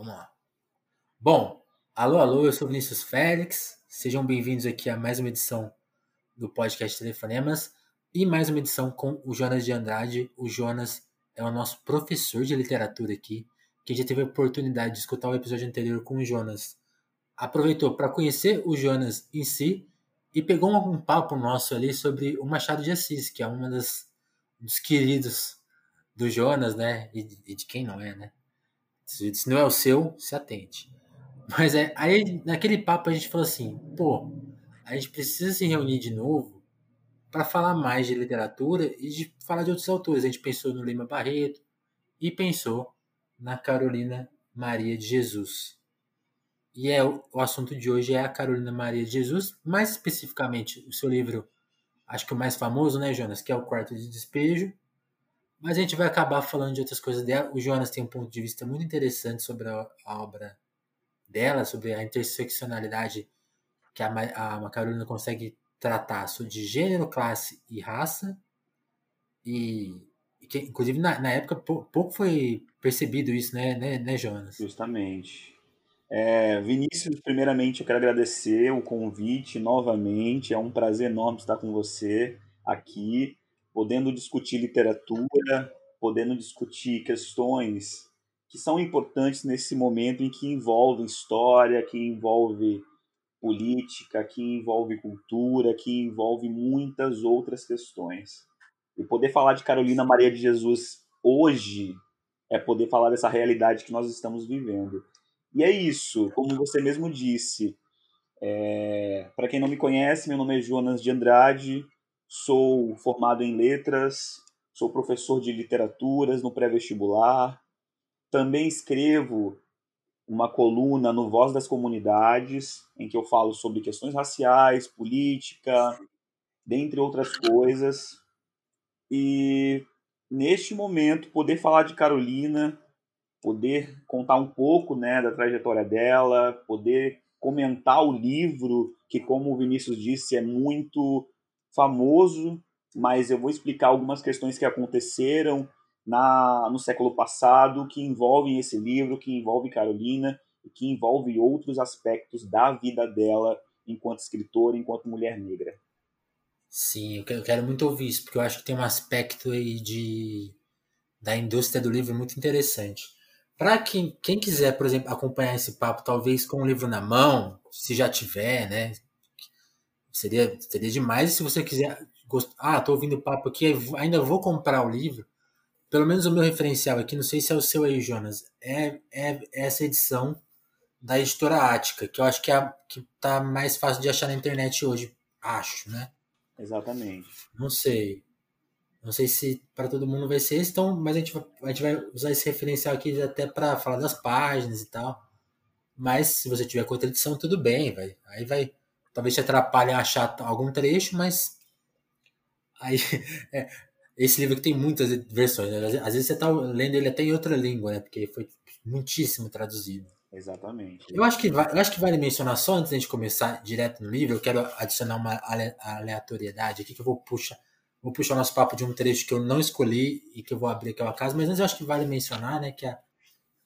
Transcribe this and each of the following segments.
Vamos lá. Bom, alô, alô, eu sou Vinícius Félix. Sejam bem-vindos aqui a mais uma edição do podcast Telefonemas e mais uma edição com o Jonas de Andrade. O Jonas é o nosso professor de literatura aqui, que já teve a oportunidade de escutar o episódio anterior com o Jonas. Aproveitou para conhecer o Jonas em si e pegou um, papo nosso ali sobre o Machado de Assis, que é uma das dos queridos do Jonas, né? E de quem não é, né? Se, não é o seu, se atente. Mas é, aí naquele papo a gente falou assim, pô, a gente precisa se reunir de novo para falar mais de literatura e de falar de outros autores. A gente pensou no Lima Barreto e pensou na Carolina Maria de Jesus. E é o assunto de hoje é a Carolina Maria de Jesus, mais especificamente o seu livro, acho que o mais famoso, né, Jonas, que é o Quarto de Despejo. Mas a gente vai acabar falando de outras coisas dela. O Jonas tem um ponto de vista muito interessante sobre a, a obra dela, sobre a interseccionalidade que a, a Carolina consegue tratar de gênero, classe e raça. E, que, inclusive, na, na época, pouco foi percebido isso, né, né, né Jonas? Justamente. É, Vinícius, primeiramente, eu quero agradecer o convite novamente. É um prazer enorme estar com você aqui, podendo discutir literatura, podendo discutir questões que são importantes nesse momento em que envolve história, que envolve política, que envolve cultura, que envolve muitas outras questões. E poder falar de Carolina Maria de Jesus hoje é poder falar dessa realidade que nós estamos vivendo. E é isso, como você mesmo disse. É... Para quem não me conhece, meu nome é Jonas de Andrade, sou formado em letras, sou professor de literaturas no pré-vestibular, também escrevo uma coluna no Voz das Comunidades, em que eu falo sobre questões raciais, política, dentre outras coisas. E neste momento, poder falar de Carolina, poder contar um pouco né, da trajetória dela, poder comentar o livro, que, como o Vinícius disse, é muito famoso, mas eu vou explicar algumas questões que aconteceram na, no século passado que envolvem esse livro, que envolve Carolina e que envolve outros aspectos da vida dela enquanto escritora, enquanto mulher negra. Sim, eu quero muito ouvir isso, porque eu acho que tem um aspecto aí de da indústria do livro muito interessante. Para quem, quem quiser, por exemplo, acompanhar esse papo, talvez com o livro na mão, se já tiver, né? Seria, seria demais. se você quiser. Gost... Ah, tô ouvindo o papo aqui, ainda vou comprar o livro pelo menos o meu referencial aqui, não sei se é o seu aí, Jonas, é, é essa edição da editora Ática, que eu acho que é a que tá mais fácil de achar na internet hoje, acho, né? Exatamente. Não sei. Não sei se para todo mundo vai ser esse, então, mas a gente, vai, a gente vai usar esse referencial aqui até para falar das páginas e tal. Mas se você tiver com outra edição, tudo bem, vai. Aí vai. Talvez te atrapalhe a achar algum trecho, mas. Aí. É, esse livro que tem muitas versões, né? Às vezes você está lendo ele até em outra língua, né? Porque foi muitíssimo traduzido. Exatamente. Eu acho que, eu acho que vale mencionar só antes de a gente começar direto no livro, eu quero adicionar uma aleatoriedade aqui que eu vou puxar. Vou puxar o nosso papo de um trecho que eu não escolhi e que eu vou abrir aqui ao acaso, mas antes eu acho que vale mencionar, né, que a,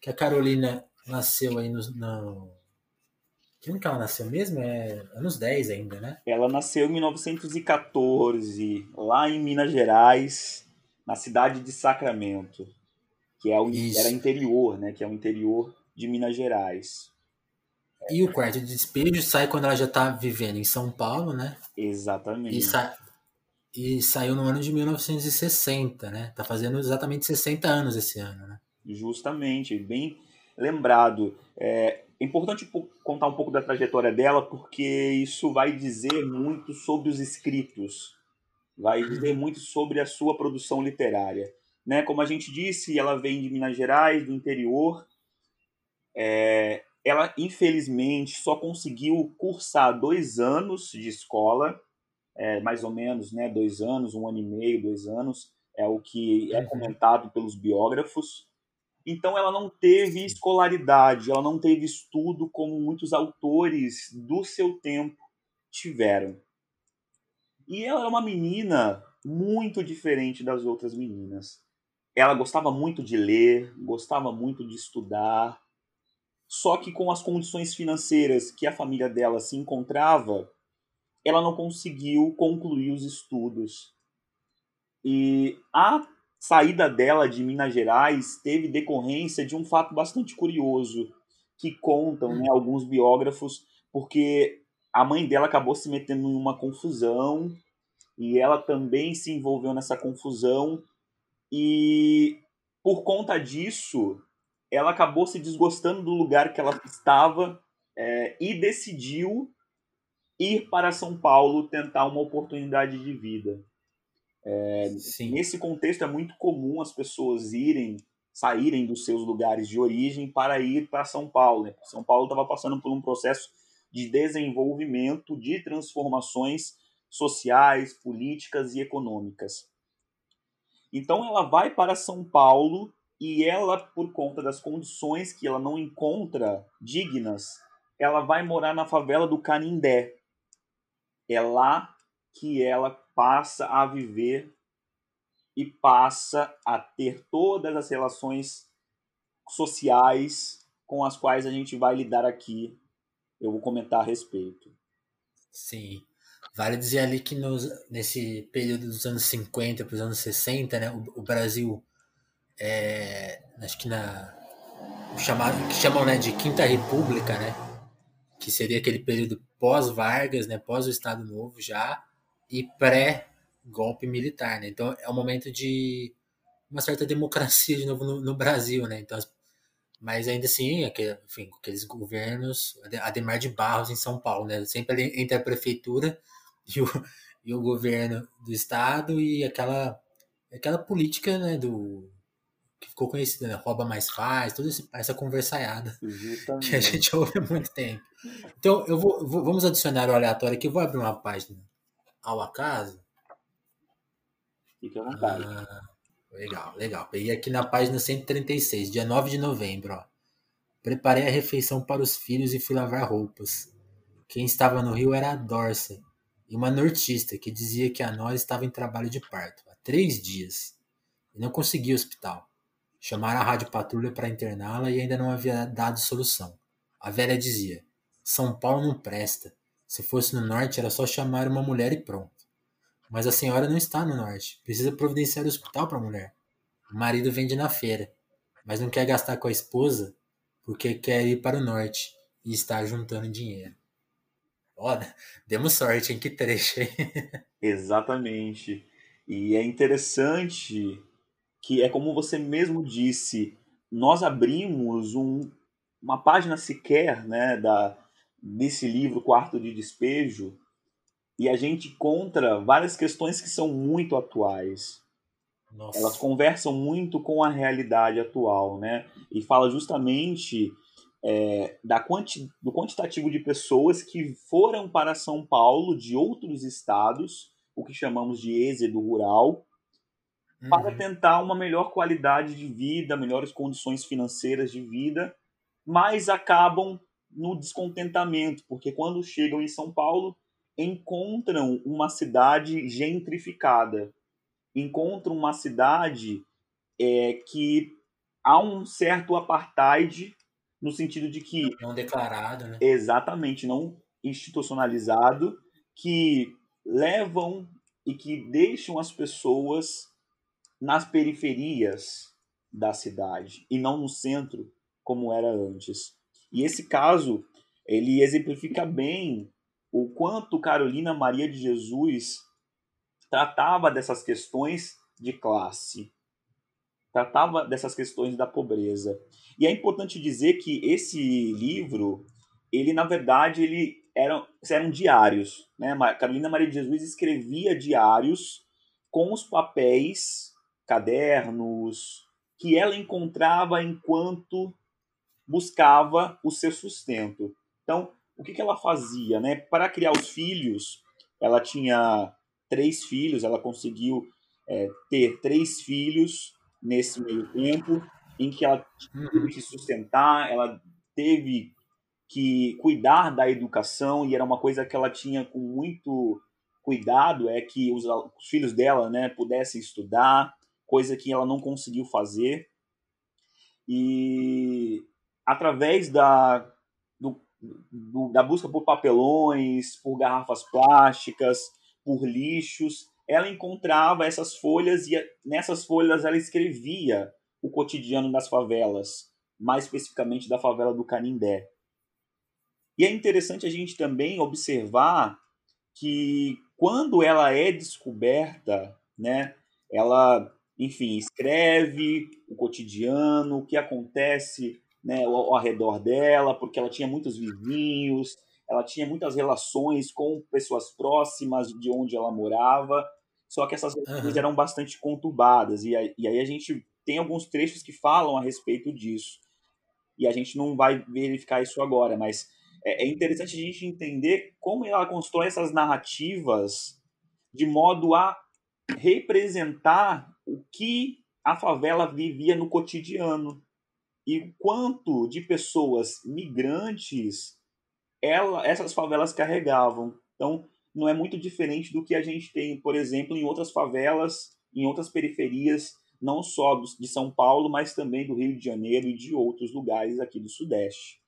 que a Carolina nasceu aí no, no que ano que ela nasceu mesmo? É anos 10 ainda, né? Ela nasceu em 1914, lá em Minas Gerais, na cidade de Sacramento, que é o, era interior, né? Que é o interior de Minas Gerais. E o quarto de despejo sai quando ela já está vivendo em São Paulo, né? Exatamente. E, sa e saiu no ano de 1960, né? Tá fazendo exatamente 60 anos esse ano, né? Justamente, bem lembrado. É, é importante contar um pouco da trajetória dela, porque isso vai dizer muito sobre os escritos, vai dizer muito sobre a sua produção literária. Né? Como a gente disse, ela vem de Minas Gerais, do interior. É, ela, infelizmente, só conseguiu cursar dois anos de escola, é, mais ou menos né, dois anos, um ano e meio, dois anos, é o que é uhum. comentado pelos biógrafos. Então ela não teve escolaridade, ela não teve estudo como muitos autores do seu tempo tiveram. E ela era uma menina muito diferente das outras meninas. Ela gostava muito de ler, gostava muito de estudar. só que com as condições financeiras que a família dela se encontrava, ela não conseguiu concluir os estudos. E a saída dela de Minas Gerais teve decorrência de um fato bastante curioso que contam né, alguns biógrafos, porque a mãe dela acabou se metendo em uma confusão e ela também se envolveu nessa confusão e por conta disso ela acabou se desgostando do lugar que ela estava é, e decidiu ir para São Paulo tentar uma oportunidade de vida. É, nesse contexto é muito comum as pessoas irem, saírem dos seus lugares de origem para ir para São Paulo. Né? São Paulo estava passando por um processo de desenvolvimento, de transformações sociais, políticas e econômicas. Então ela vai para São Paulo e ela, por conta das condições que ela não encontra dignas, ela vai morar na favela do Canindé. É lá que ela passa a viver e passa a ter todas as relações sociais com as quais a gente vai lidar aqui. Eu vou comentar a respeito. Sim. Vale dizer ali que nos, nesse período dos anos 50 para os anos 60, né, o, o Brasil, é, acho que na. Chamado, que chamam né, de Quinta República, né, que seria aquele período pós-Vargas, né, pós o Estado Novo já, e pré-golpe militar. Né? Então é um momento de uma certa democracia de novo no, no Brasil. Né? Então, mas ainda assim, aquele, enfim, aqueles governos, Ademar de Barros em São Paulo, né? sempre entre a prefeitura e o, e o governo do estado e aquela, aquela política né, do, que ficou conhecida, né? Rouba mais faz, toda essa conversaiada Justamente. que a gente ouve há muito tempo. Então, eu vou, vou, vamos adicionar o aleatório aqui. Eu vou abrir uma página ao acaso. Fique à vontade. Ah, legal, legal. Peguei aqui na página 136, dia 9 de novembro. Ó. Preparei a refeição para os filhos e fui lavar roupas. Quem estava no rio era a Dorsa e uma nortista que dizia que a nós estava em trabalho de parto há três dias e não conseguia hospital. Chamaram a rádio patrulha para interná-la e ainda não havia dado solução. A velha dizia: São Paulo não presta. Se fosse no norte era só chamar uma mulher e pronto. Mas a senhora não está no norte. Precisa providenciar o hospital para a mulher. O marido vende na feira, mas não quer gastar com a esposa porque quer ir para o norte e está juntando dinheiro. Olha, demos sorte, em Que trecho? Exatamente. E é interessante que é como você mesmo disse, nós abrimos um, uma página sequer né, da, desse livro Quarto de Despejo e a gente encontra várias questões que são muito atuais. Nossa. Elas conversam muito com a realidade atual, né? E fala justamente é, da quanti, do quantitativo de pessoas que foram para São Paulo de outros estados, o que chamamos de êxodo rural, uhum. para tentar uma melhor qualidade de vida, melhores condições financeiras de vida, mas acabam no descontentamento, porque quando chegam em São Paulo, encontram uma cidade gentrificada, encontram uma cidade é, que há um certo apartheid no sentido de que não declarado, né? Exatamente, não institucionalizado, que levam e que deixam as pessoas nas periferias da cidade e não no centro como era antes. E esse caso, ele exemplifica bem o quanto Carolina Maria de Jesus tratava dessas questões de classe, tratava dessas questões da pobreza. E é importante dizer que esse livro, ele na verdade, ele eram, eram diários. Né? Carolina Maria de Jesus escrevia diários com os papéis cadernos que ela encontrava enquanto buscava o seu sustento. Então, o que, que ela fazia? Né? Para criar os filhos, ela tinha três filhos, ela conseguiu é, ter três filhos nesse meio tempo, em que ela teve uhum. que sustentar, ela teve que cuidar da educação, e era uma coisa que ela tinha com muito cuidado, é que os, os filhos dela né, pudessem estudar, coisa que ela não conseguiu fazer. E através da, do, do, da busca por papelões, por garrafas plásticas, por lixos, ela encontrava essas folhas e nessas folhas ela escrevia o cotidiano das favelas, mais especificamente da favela do Canindé. E é interessante a gente também observar que quando ela é descoberta, né, ela, enfim, escreve o cotidiano, o que acontece né, ao, ao redor dela, porque ela tinha muitos vizinhos, ela tinha muitas relações com pessoas próximas de onde ela morava, só que essas relações uhum. eram bastante conturbadas, e aí, e aí a gente tem alguns trechos que falam a respeito disso. E a gente não vai verificar isso agora, mas é, é interessante a gente entender como ela constrói essas narrativas de modo a representar o que a favela vivia no cotidiano e o quanto de pessoas migrantes ela, essas favelas carregavam. Então, não é muito diferente do que a gente tem, por exemplo, em outras favelas, em outras periferias, não só de São Paulo, mas também do Rio de Janeiro e de outros lugares aqui do Sudeste.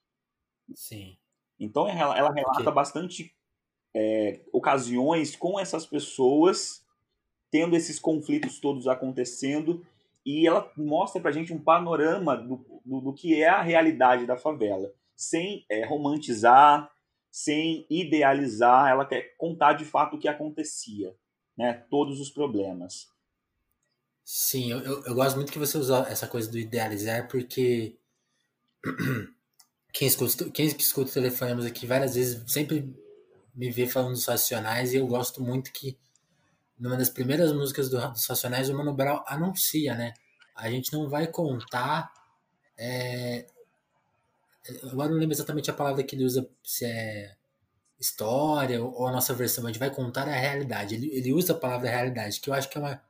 Sim. Então, ela, ela relata okay. bastante é, ocasiões com essas pessoas tendo esses conflitos todos acontecendo e ela mostra para a gente um panorama do, do, do, que é a realidade da favela, sem é, romantizar, sem idealizar, ela quer contar de fato o que acontecia, né? todos os problemas. Sim, eu, eu, eu gosto muito que você usa essa coisa do idealizar, porque quem escuta, quem escuta telefonemas aqui várias vezes sempre me vê falando dos Racionais e eu gosto muito que numa das primeiras músicas do, dos Racionais o Mano Brown anuncia, né? A gente não vai contar. É, agora não lembro exatamente a palavra que ele usa, se é história ou a nossa versão, a gente vai contar a realidade. Ele, ele usa a palavra realidade, que eu acho que é uma,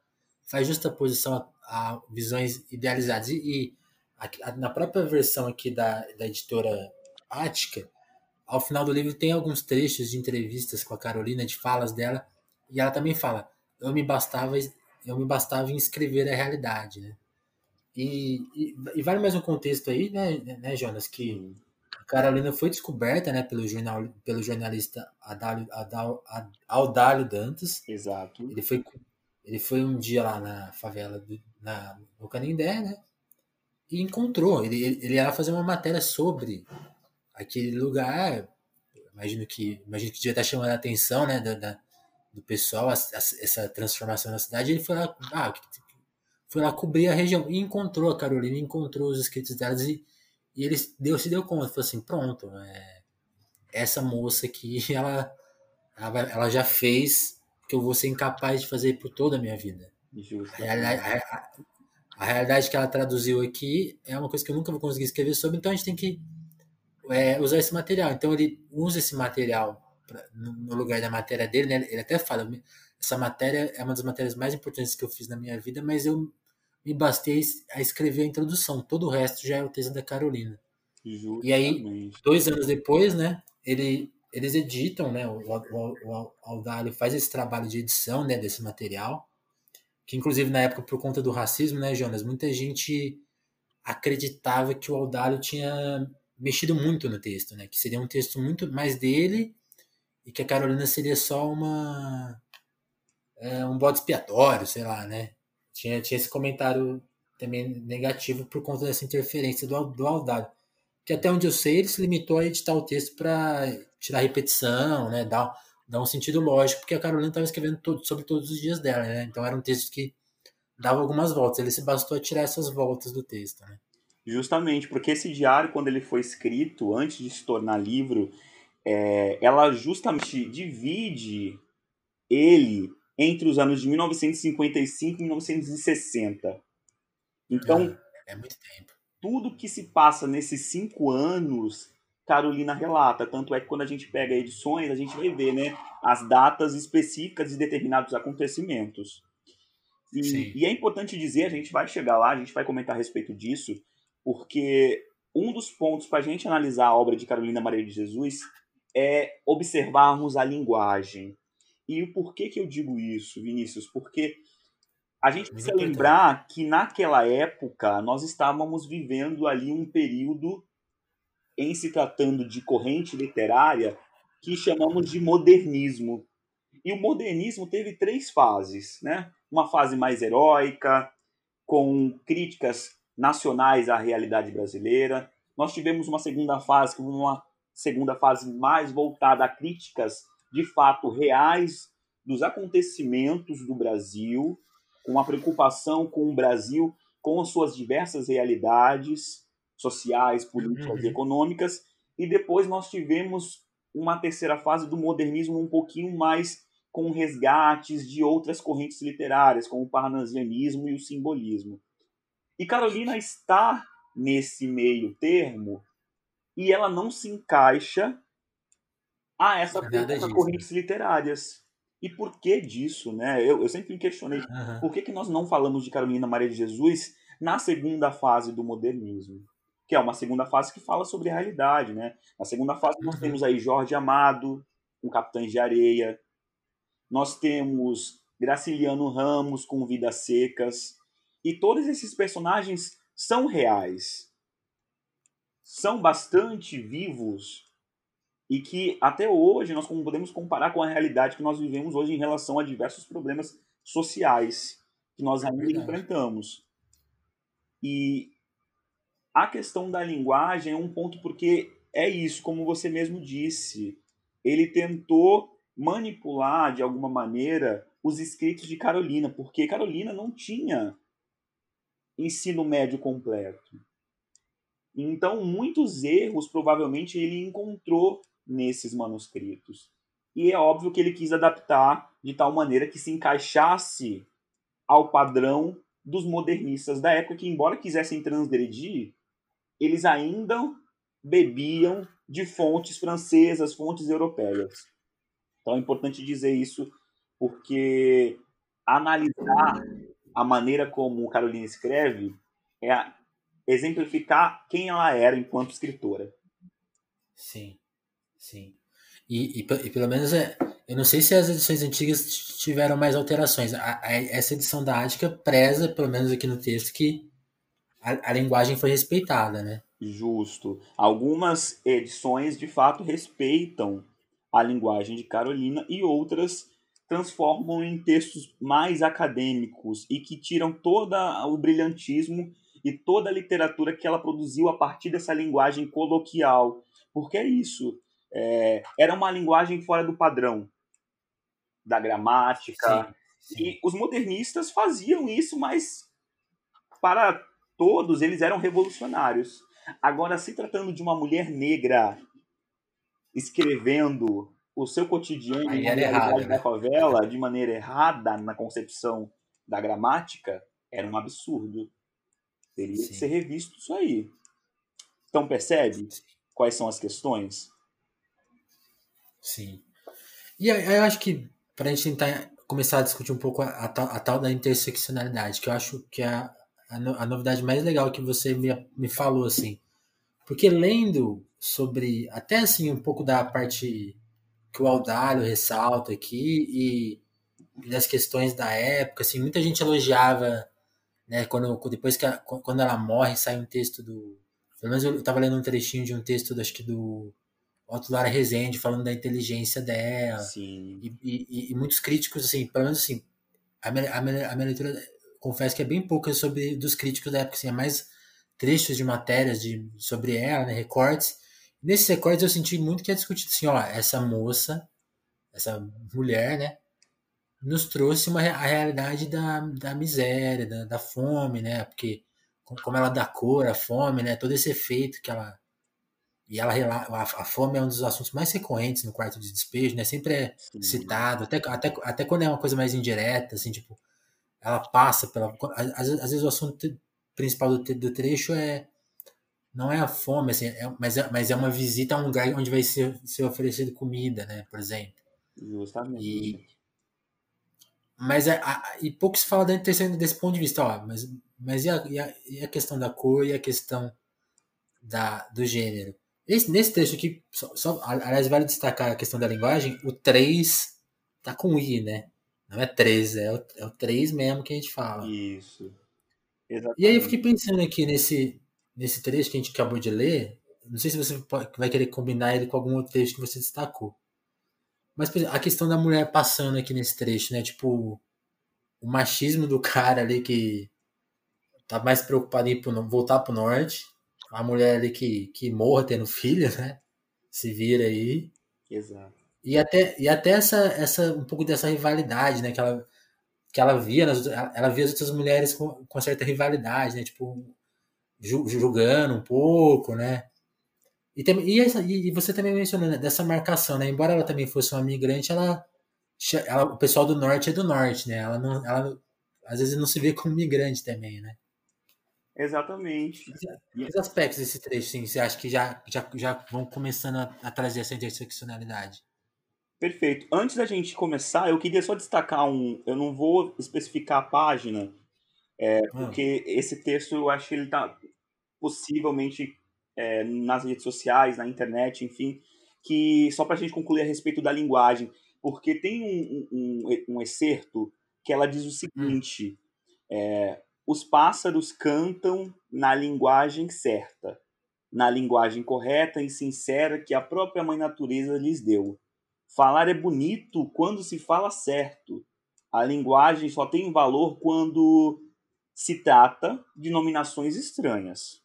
faz justa posição a, a visões idealizadas. E, e a, a, na própria versão aqui da, da editora Ática, ao final do livro tem alguns trechos de entrevistas com a Carolina, de falas dela, e ela também fala: eu me bastava, eu me bastava em escrever a realidade, né? E, e, e vale mais um contexto aí, né, né, Jonas, que a Carolina foi descoberta, né, pelo jornal, pelo jornalista Adalio, Adal, Dantas. Exato. Ele foi, ele foi um dia lá na favela do, na, no Canindé, né? E encontrou. Ele, ele, ele ia fazer uma matéria sobre aquele lugar, imagino que imagino que devia estar chamando a atenção, né, da, da do pessoal, a, a, essa transformação na cidade, ele foi lá, ah, foi lá cobrir a região e encontrou a Carolina, encontrou os escritos delas e, e ele deu, se deu conta, falou assim, pronto, é, essa moça aqui, ela, ela, ela, já fez o que eu vou ser incapaz de fazer por toda a minha vida. A, a, a, realidade que ela traduziu aqui é uma coisa que eu nunca vou conseguir escrever sobre, então a gente tem que é, usar esse material. Então ele usa esse material pra, no lugar da matéria dele, né? Ele até fala, essa matéria é uma das matérias mais importantes que eu fiz na minha vida, mas eu me bastei a escrever a introdução. Todo o resto já é o texto da Carolina. Justamente. E aí, dois anos depois, né? Ele, eles editam, né? O, o, o Aldalho faz esse trabalho de edição, né? Desse material, que inclusive na época por conta do racismo, né, Jonas? Muita gente acreditava que o Aldalho tinha mexido muito no texto, né? Que seria um texto muito mais dele e que a Carolina seria só uma é, um bode expiatório, sei lá, né? Tinha, tinha esse comentário também negativo por conta dessa interferência do, do Aldado. Que até onde eu sei, ele se limitou a editar o texto para tirar repetição, né? Dar, dar um sentido lógico, porque a Carolina estava escrevendo todo, sobre todos os dias dela, né? Então era um texto que dava algumas voltas. Ele se bastou a tirar essas voltas do texto, né? Justamente, porque esse diário, quando ele foi escrito, antes de se tornar livro, é, ela justamente divide ele entre os anos de 1955 e 1960. Então, é, é muito tempo. Tudo que se passa nesses cinco anos, Carolina relata. Tanto é que quando a gente pega edições, a gente vai ver né, as datas específicas de determinados acontecimentos. E, e, é importante dizer, a gente vai chegar lá, a gente vai comentar a respeito disso, porque um dos pontos para a gente analisar a obra de Carolina Maria de Jesus é observarmos a linguagem. E o porquê que eu digo isso, Vinícius? Porque a gente precisa lembrar que naquela época nós estávamos vivendo ali um período em se tratando de corrente literária que chamamos de modernismo. E o modernismo teve três fases, né? Uma fase mais heróica, com críticas nacionais à realidade brasileira. Nós tivemos uma segunda fase, uma segunda fase mais voltada a críticas de fato reais dos acontecimentos do Brasil, com uma preocupação com o Brasil, com as suas diversas realidades sociais, políticas uhum. e econômicas. E depois nós tivemos uma terceira fase do modernismo um pouquinho mais com resgates de outras correntes literárias, como o parnasianismo e o simbolismo. E Carolina está nesse meio termo e ela não se encaixa a essa é correntes literárias. E por que disso, né? Eu, eu sempre me questionei uhum. por que, que nós não falamos de Carolina Maria de Jesus na segunda fase do modernismo, que é uma segunda fase que fala sobre a realidade, né? Na segunda fase nós uhum. temos aí Jorge Amado, com Capitães de Areia, nós temos Graciliano Ramos com Vidas Secas, e todos esses personagens são reais, são bastante vivos e que até hoje nós podemos comparar com a realidade que nós vivemos hoje em relação a diversos problemas sociais que nós é ainda enfrentamos. E a questão da linguagem é um ponto porque é isso, como você mesmo disse, ele tentou manipular de alguma maneira os escritos de Carolina, porque Carolina não tinha ensino médio completo. Então, muitos erros provavelmente ele encontrou nesses manuscritos. E é óbvio que ele quis adaptar de tal maneira que se encaixasse ao padrão dos modernistas da época, que, embora quisessem transgredir, eles ainda bebiam de fontes francesas, fontes europeias. Então é importante dizer isso, porque analisar a maneira como Carolina escreve é exemplificar quem ela era enquanto escritora. Sim. Sim. E, e, e, pelo menos é, eu não sei se as edições antigas tiveram mais alterações. A, a, essa edição da Ática preza, pelo menos aqui no texto, que a, a, linguagem foi respeitada, né? Justo. Algumas edições de fato respeitam a linguagem de Carolina e outras transformam em textos mais acadêmicos e que tiram todo o brilhantismo e toda a literatura que ela produziu a partir dessa linguagem coloquial. Porque é isso é, era uma linguagem fora do padrão da gramática. Sim, sim. E os modernistas faziam isso, mas para todos eles eram revolucionários. Agora, se tratando de uma mulher negra escrevendo o seu cotidiano errado, da né? favela de maneira errada na concepção da gramática, era um absurdo. Teria Sim. que ser revisto isso aí. Então, percebe quais são as questões? Sim. E eu, eu acho que para a gente tentar começar a discutir um pouco a, a, tal, a tal da interseccionalidade, que eu acho que é a, a, no, a novidade mais legal que você me, me falou, assim. Porque lendo sobre, até assim, um pouco da parte que o Aldalho ressalta aqui e, e das questões da época, assim, muita gente elogiava, né, quando, depois que quando ela morre, sai um texto do... Pelo menos eu estava lendo um trechinho de um texto, do, acho que do Otto Lara Rezende falando da inteligência dela. Sim. E, e, e, muitos críticos, assim, pelo menos assim, a minha, a minha, a minha leitura, confesso que é bem pouca sobre dos críticos da época, assim, é mais trechos de matérias de, sobre ela, né, recortes. Nesses recortes eu senti muito que é discutido assim, ó, essa moça, essa mulher, né, nos trouxe uma, a realidade da, da miséria, da, da fome, né, porque como ela dá cor à fome, né, todo esse efeito que ela e ela a, a fome é um dos assuntos mais recorrentes no quarto de despejo, né? Sempre é Sim. citado, até, até, até quando é uma coisa mais indireta, assim, tipo, ela passa pela. Às, às vezes o assunto principal do, do trecho é. Não é a fome, assim, é, mas, é, mas é uma visita a um lugar onde vai ser, ser oferecido comida, né? Por exemplo. Justamente. E, mas é, a, e pouco se fala da intenção desse ponto de vista, ó, mas, mas e a, e, a, e a questão da cor e a questão da, do gênero? Esse, nesse texto aqui, só, só, aliás, vale destacar a questão da linguagem, o 3 tá com I, né? Não é 3, é o, é o 3 mesmo que a gente fala. Isso. Exatamente. E aí eu fiquei pensando aqui nesse, nesse trecho que a gente acabou de ler, Não sei se você vai querer combinar ele com algum outro trecho que você destacou. Mas a questão da mulher passando aqui nesse trecho, né? Tipo, o machismo do cara ali que tá mais preocupado em ir voltar pro norte. A mulher ali que, que morra tendo filho, né? Se vira aí. Exato. E até, e até essa, essa, um pouco dessa rivalidade, né? Que ela, que ela via, nas, ela via as outras mulheres com, com certa rivalidade, né? Tipo, julgando um pouco, né? E, tem, e, essa, e você também mencionou né, dessa marcação, né? Embora ela também fosse uma migrante, ela, ela, o pessoal do norte é do norte, né? Ela não, ela às vezes não se vê como migrante também, né? Exatamente. E os aspectos desse trecho, sim, você acha que já, já, já vão começando a, a trazer essa interseccionalidade? Perfeito. Antes da gente começar, eu queria só destacar um. Eu não vou especificar a página, é, ah. porque esse texto eu acho que ele está possivelmente é, nas redes sociais, na internet, enfim, que só para a gente concluir a respeito da linguagem, porque tem um, um, um excerto que ela diz o seguinte: é, os pássaros cantam na linguagem certa, na linguagem correta e sincera que a própria mãe natureza lhes deu. Falar é bonito quando se fala certo. A linguagem só tem valor quando se trata de nominações estranhas.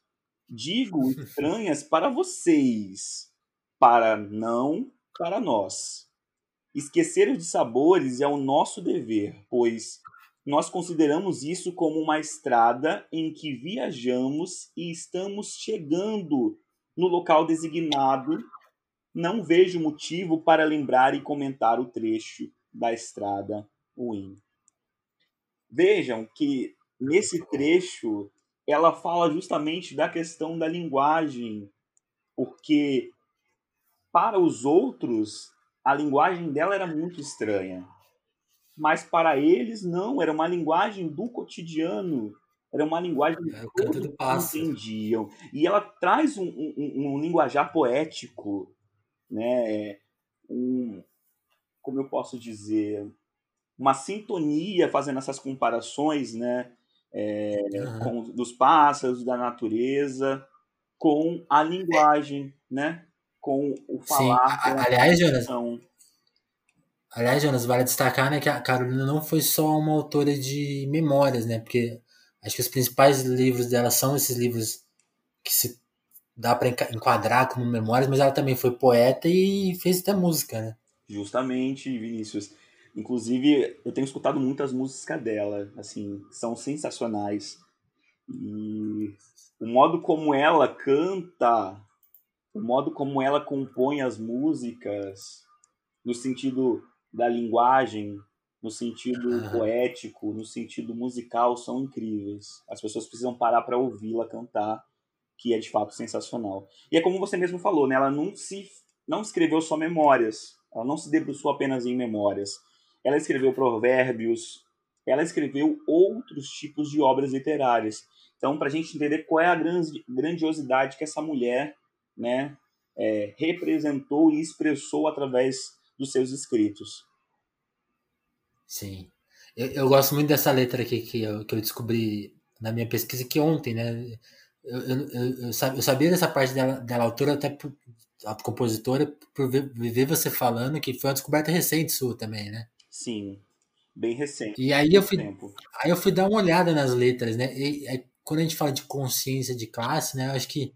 Digo estranhas para vocês, para não para nós. Esquecer de sabores é o nosso dever, pois nós consideramos isso como uma estrada em que viajamos e estamos chegando no local designado. Não vejo motivo para lembrar e comentar o trecho da estrada ruim. Vejam que nesse trecho ela fala justamente da questão da linguagem, porque para os outros a linguagem dela era muito estranha, mas para eles não, era uma linguagem do cotidiano, era uma linguagem é, que todos entendiam. E ela traz um, um, um linguajar poético, né? Um, como eu posso dizer, uma sintonia fazendo essas comparações, né? É, uhum. com, dos pássaros, da natureza, com a linguagem, né? Com o falar. Sim. Aliás, Jonas, aliás, Jonas, vale destacar né, que a Carolina não foi só uma autora de memórias, né? Porque acho que os principais livros dela são esses livros que se dá para enquadrar como memórias, mas ela também foi poeta e fez até música, né? Justamente, Vinícius. Inclusive, eu tenho escutado muitas músicas dela, assim, são sensacionais. E o modo como ela canta, o modo como ela compõe as músicas, no sentido da linguagem, no sentido poético, no sentido musical, são incríveis. As pessoas precisam parar para ouvi-la cantar, que é de fato sensacional. E é como você mesmo falou, né? Ela não se não escreveu só memórias, ela não se debruçou apenas em memórias ela escreveu provérbios, ela escreveu outros tipos de obras literárias. Então, para a gente entender qual é a grandiosidade que essa mulher né, é, representou e expressou através dos seus escritos. Sim. Eu, eu, gosto muito dessa letra aqui que eu, que eu descobri na minha pesquisa que ontem, né? Eu, eu, eu, sabia dessa parte dela, dela autora até por, a compositora por ver, ver, você falando que foi uma descoberta recente sua também, né? Sim, bem recente. E aí eu fui, tempo. aí eu fui dar uma olhada nas letras, né? E, quando a gente fala de consciência de classe, né? Eu acho que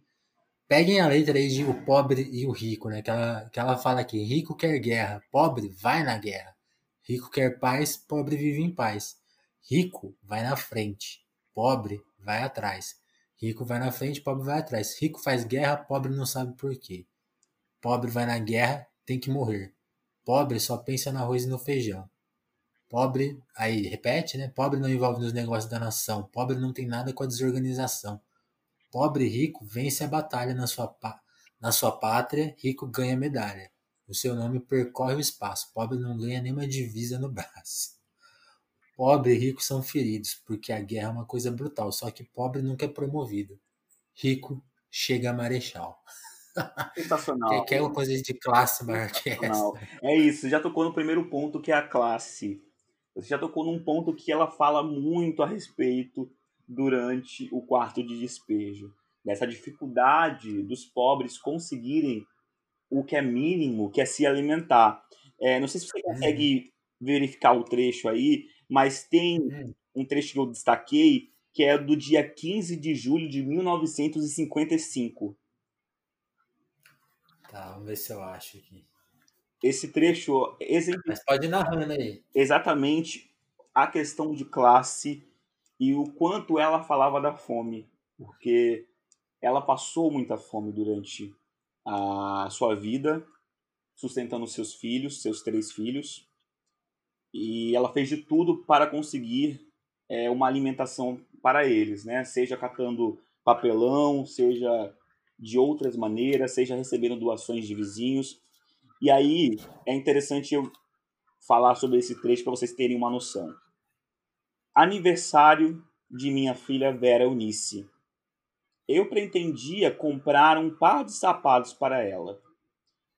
peguem a letra aí de o pobre e o rico, né? Que ela, que ela fala aqui: rico quer guerra, pobre vai na guerra. Rico quer paz, pobre vive em paz. Rico vai na frente, pobre vai atrás. Rico vai na frente, pobre vai atrás. Rico faz guerra, pobre não sabe por quê. Pobre vai na guerra, tem que morrer. Pobre só pensa no arroz e no feijão. Pobre, aí repete, né? Pobre não envolve nos negócios da nação. Pobre não tem nada com a desorganização. Pobre e rico vence a batalha na sua, na sua pátria, rico ganha medalha. O seu nome percorre o espaço. Pobre não ganha nem divisa no braço. Pobre e rico são feridos, porque a guerra é uma coisa brutal. Só que pobre nunca é promovido. Rico chega a marechal. Sensacional. Que, é uma coisa de classe maior que essa. É isso, você já tocou no primeiro ponto que é a classe. Você já tocou num ponto que ela fala muito a respeito durante o quarto de despejo. dessa dificuldade dos pobres conseguirem o que é mínimo, que é se alimentar. É, não sei se você consegue verificar o trecho aí, mas tem uhum. um trecho que eu destaquei que é do dia 15 de julho de 1955. Tá, vamos ver se eu acho aqui. Esse trecho Mas pode ir narrando aí. Exatamente a questão de classe e o quanto ela falava da fome, porque ela passou muita fome durante a sua vida, sustentando seus filhos, seus três filhos, e ela fez de tudo para conseguir é, uma alimentação para eles, né? Seja catando papelão, seja de outras maneiras, seja recebendo doações de vizinhos. E aí é interessante eu falar sobre esse trecho para vocês terem uma noção. Aniversário de minha filha Vera Eunice. Eu pretendia comprar um par de sapatos para ela,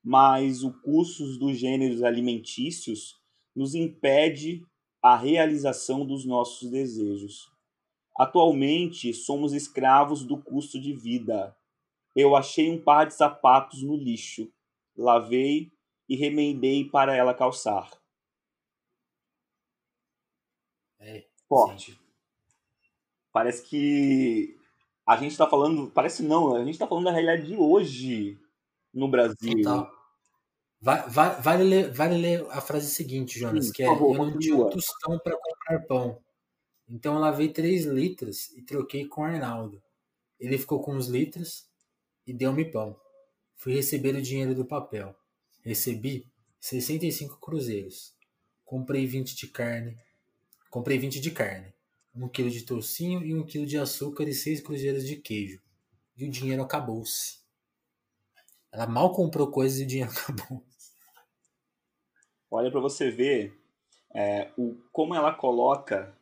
mas o custo dos gêneros alimentícios nos impede a realização dos nossos desejos. Atualmente somos escravos do custo de vida. Eu achei um par de sapatos no lixo, lavei e remendei para ela calçar. É, Forte. Sim. Parece que a gente está falando. Parece não, a gente está falando da realidade de hoje no Brasil. Total. Vai, vai, vale, ler, vale ler a frase seguinte, Jonas, Sim, que é: favor, Eu não tinha um tostão para comprar pão. Então eu lavei 3 litros e troquei com o Arnaldo. Ele ficou com os litros e deu-me pão. Fui receber o dinheiro do papel. Recebi 65 cruzeiros. Comprei 20 de carne. Comprei 20 de carne. 1 quilo de toucinho e 1 quilo de açúcar e 6 cruzeiros de queijo. E o dinheiro acabou-se. Ela mal comprou coisas e o dinheiro acabou. Olha para você ver é, o, como ela coloca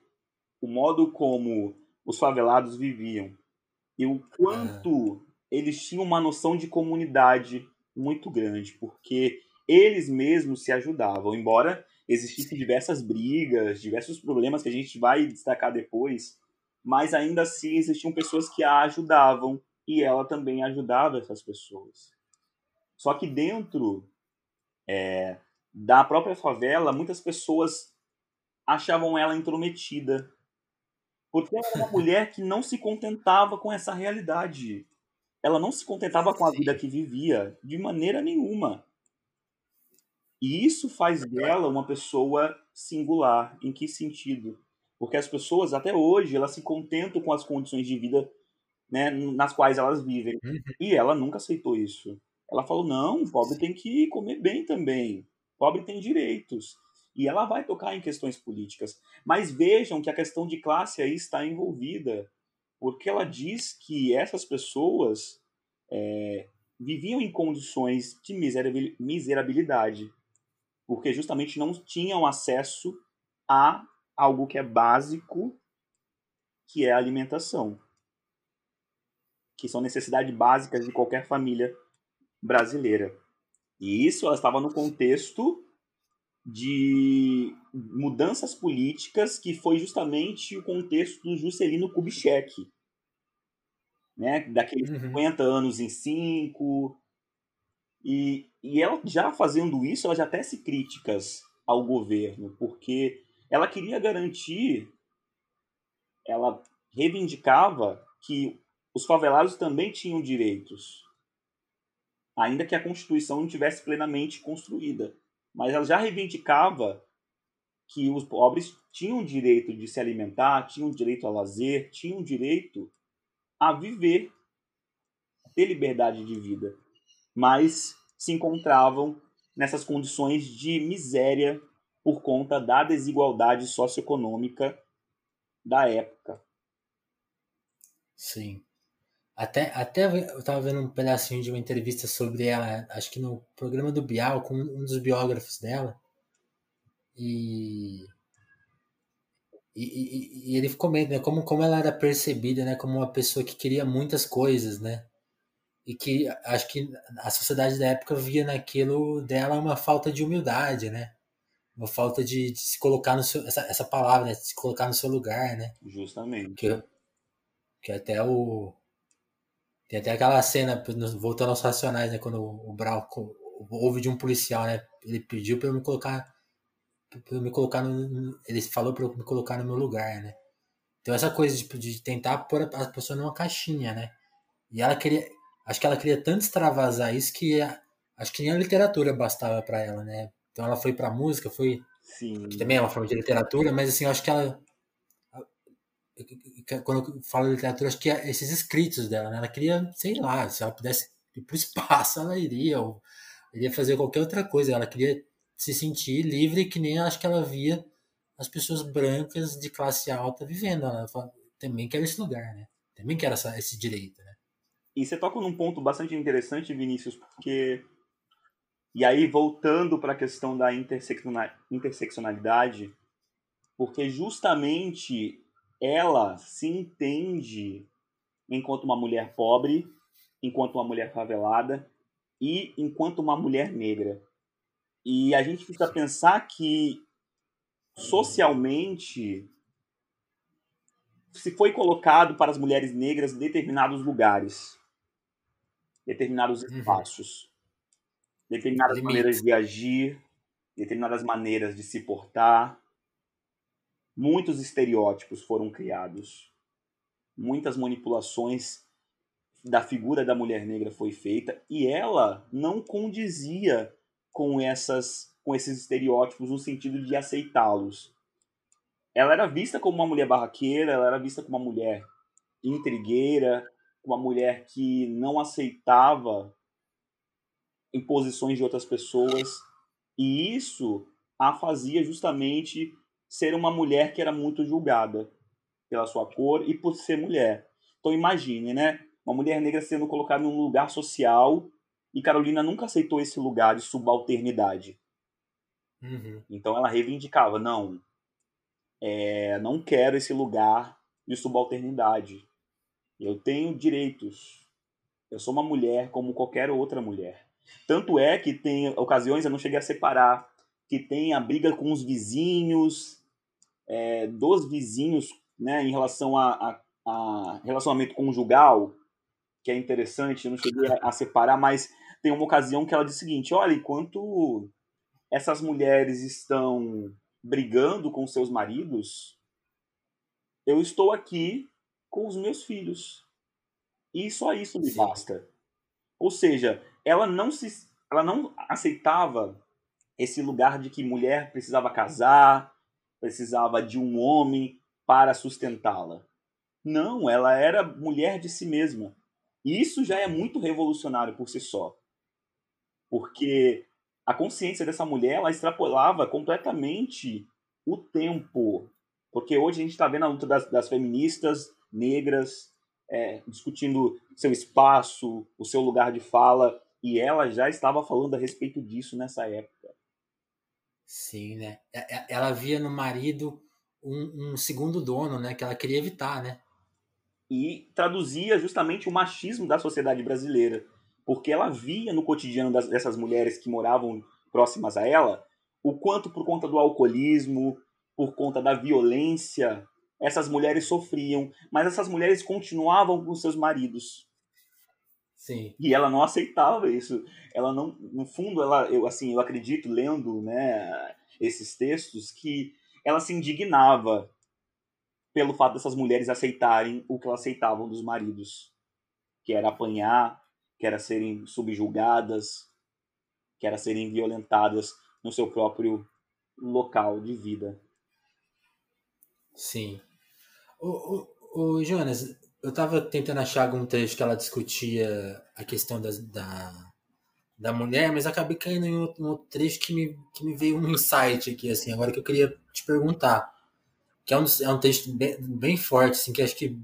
o modo como os favelados viviam e o quanto é. Eles tinham uma noção de comunidade muito grande, porque eles mesmos se ajudavam, embora existissem diversas brigas, diversos problemas que a gente vai destacar depois, mas ainda assim existiam pessoas que a ajudavam e ela também ajudava essas pessoas. Só que dentro é, da própria favela, muitas pessoas achavam ela intrometida. Porque ela era uma mulher que não se contentava com essa realidade. Ela não se contentava com a vida que vivia de maneira nenhuma. E isso faz dela uma pessoa singular. Em que sentido? Porque as pessoas, até hoje, elas se contentam com as condições de vida né, nas quais elas vivem. Uhum. E ela nunca aceitou isso. Ela falou: não, o pobre tem que comer bem também. O pobre tem direitos. E ela vai tocar em questões políticas. Mas vejam que a questão de classe aí está envolvida. Porque ela diz que essas pessoas é, viviam em condições de miserabilidade. Porque justamente não tinham acesso a algo que é básico, que é a alimentação. Que são necessidades básicas de qualquer família brasileira. E isso ela estava no contexto de mudanças políticas que foi justamente o contexto do Juscelino Kubitschek. Né? Daqueles uhum. 50 anos em 5. E, e ela já fazendo isso, ela já tece críticas ao governo, porque ela queria garantir, ela reivindicava que os favelados também tinham direitos ainda que a Constituição não tivesse plenamente construída. Mas ela já reivindicava que os pobres tinham direito de se alimentar, tinham direito a lazer, tinham direito a viver, ter liberdade de vida, mas se encontravam nessas condições de miséria por conta da desigualdade socioeconômica da época. Sim. Até, até eu tava vendo um pedacinho de uma entrevista sobre ela, acho que no programa do Bial, com um dos biógrafos dela. E, e, e ele meio, né, como, como ela era percebida, né, como uma pessoa que queria muitas coisas, né? E que acho que a sociedade da época via naquilo dela uma falta de humildade, né? Uma falta de, de se colocar no seu. Essa, essa palavra, né? De se colocar no seu lugar, né? Justamente. Que, que até o Tem até aquela cena, voltando aos racionais, né? Quando o Brown ouve de um policial, né? Ele pediu para eu me colocar. Pra me colocar no. Ele falou para eu me colocar no meu lugar, né? Então essa coisa de, de tentar pôr a pessoa numa caixinha, né? E ela queria. Acho que ela queria tanto extravasar isso que a, acho que nem a literatura bastava para ela, né? Então ela foi pra música, foi. Sim. Que também é uma forma de literatura, mas assim, acho que ela quando eu falo de literatura, acho que é esses escritos dela, né? Ela queria, sei lá, se ela pudesse ir para o espaço, ela iria, ou iria fazer qualquer outra coisa. Ela queria se sentir livre, que nem acho que ela via as pessoas brancas de classe alta vivendo. Ela fala, também quero esse lugar, né? Também quero essa, esse direito, né? E você toca num ponto bastante interessante, Vinícius, porque. E aí, voltando para a questão da interseccionalidade, porque justamente ela se entende enquanto uma mulher pobre, enquanto uma mulher favelada e enquanto uma mulher negra. E a gente precisa pensar que socialmente se foi colocado para as mulheres negras determinados lugares, determinados uhum. espaços, uhum. determinadas Limite. maneiras de agir, determinadas maneiras de se portar, Muitos estereótipos foram criados, muitas manipulações da figura da mulher negra foi feita e ela não condizia com essas com esses estereótipos no sentido de aceitá-los. Ela era vista como uma mulher barraqueira, ela era vista como uma mulher intrigueira, uma mulher que não aceitava imposições de outras pessoas, e isso a fazia justamente ser uma mulher que era muito julgada pela sua cor e por ser mulher. Então imagine, né? Uma mulher negra sendo colocada em um lugar social e Carolina nunca aceitou esse lugar de subalternidade. Uhum. Então ela reivindicava, não, é, não quero esse lugar de subalternidade. Eu tenho direitos. Eu sou uma mulher como qualquer outra mulher. Tanto é que tem ocasiões, eu não cheguei a separar, que tem a briga com os vizinhos, é, dos vizinhos né, em relação a, a, a, relacionamento conjugal, que é interessante, eu não cheguei a, a separar, mas tem uma ocasião que ela diz o seguinte: olha, enquanto essas mulheres estão brigando com seus maridos, eu estou aqui com os meus filhos. E só isso me Sim. basta. Ou seja, ela não se ela não aceitava esse lugar de que mulher precisava casar, precisava de um homem para sustentá-la. Não, ela era mulher de si mesma. E isso já é muito revolucionário por si só. Porque a consciência dessa mulher ela extrapolava completamente o tempo. Porque hoje a gente está vendo a luta das, das feministas negras é, discutindo seu espaço, o seu lugar de fala, e ela já estava falando a respeito disso nessa época. Sim, né? Ela via no marido um, um, segundo dono, né? Que ela queria evitar, né? E traduzia justamente o machismo da sociedade brasileira. Porque ela via no cotidiano das, dessas mulheres que moravam próximas a ela o quanto, por conta do alcoolismo, por conta da violência, essas mulheres sofriam. Mas essas mulheres continuavam com seus maridos. Sim. E ela não aceitava isso. Ela não, no fundo, ela, eu assim, eu acredito lendo, né, esses textos que ela se indignava pelo fato dessas mulheres aceitarem o que elas aceitavam dos maridos, que era apanhar, que era serem subjugadas, que era serem violentadas no seu próprio local de vida. Sim. O, o, o Jonas, eu estava tentando achar algum trecho que ela discutia a questão da, da mulher, mas acabei caindo em outro, um trecho que me, que me veio um insight aqui, assim, agora que eu queria te perguntar. Que é um, é um texto bem, bem forte, assim, que acho que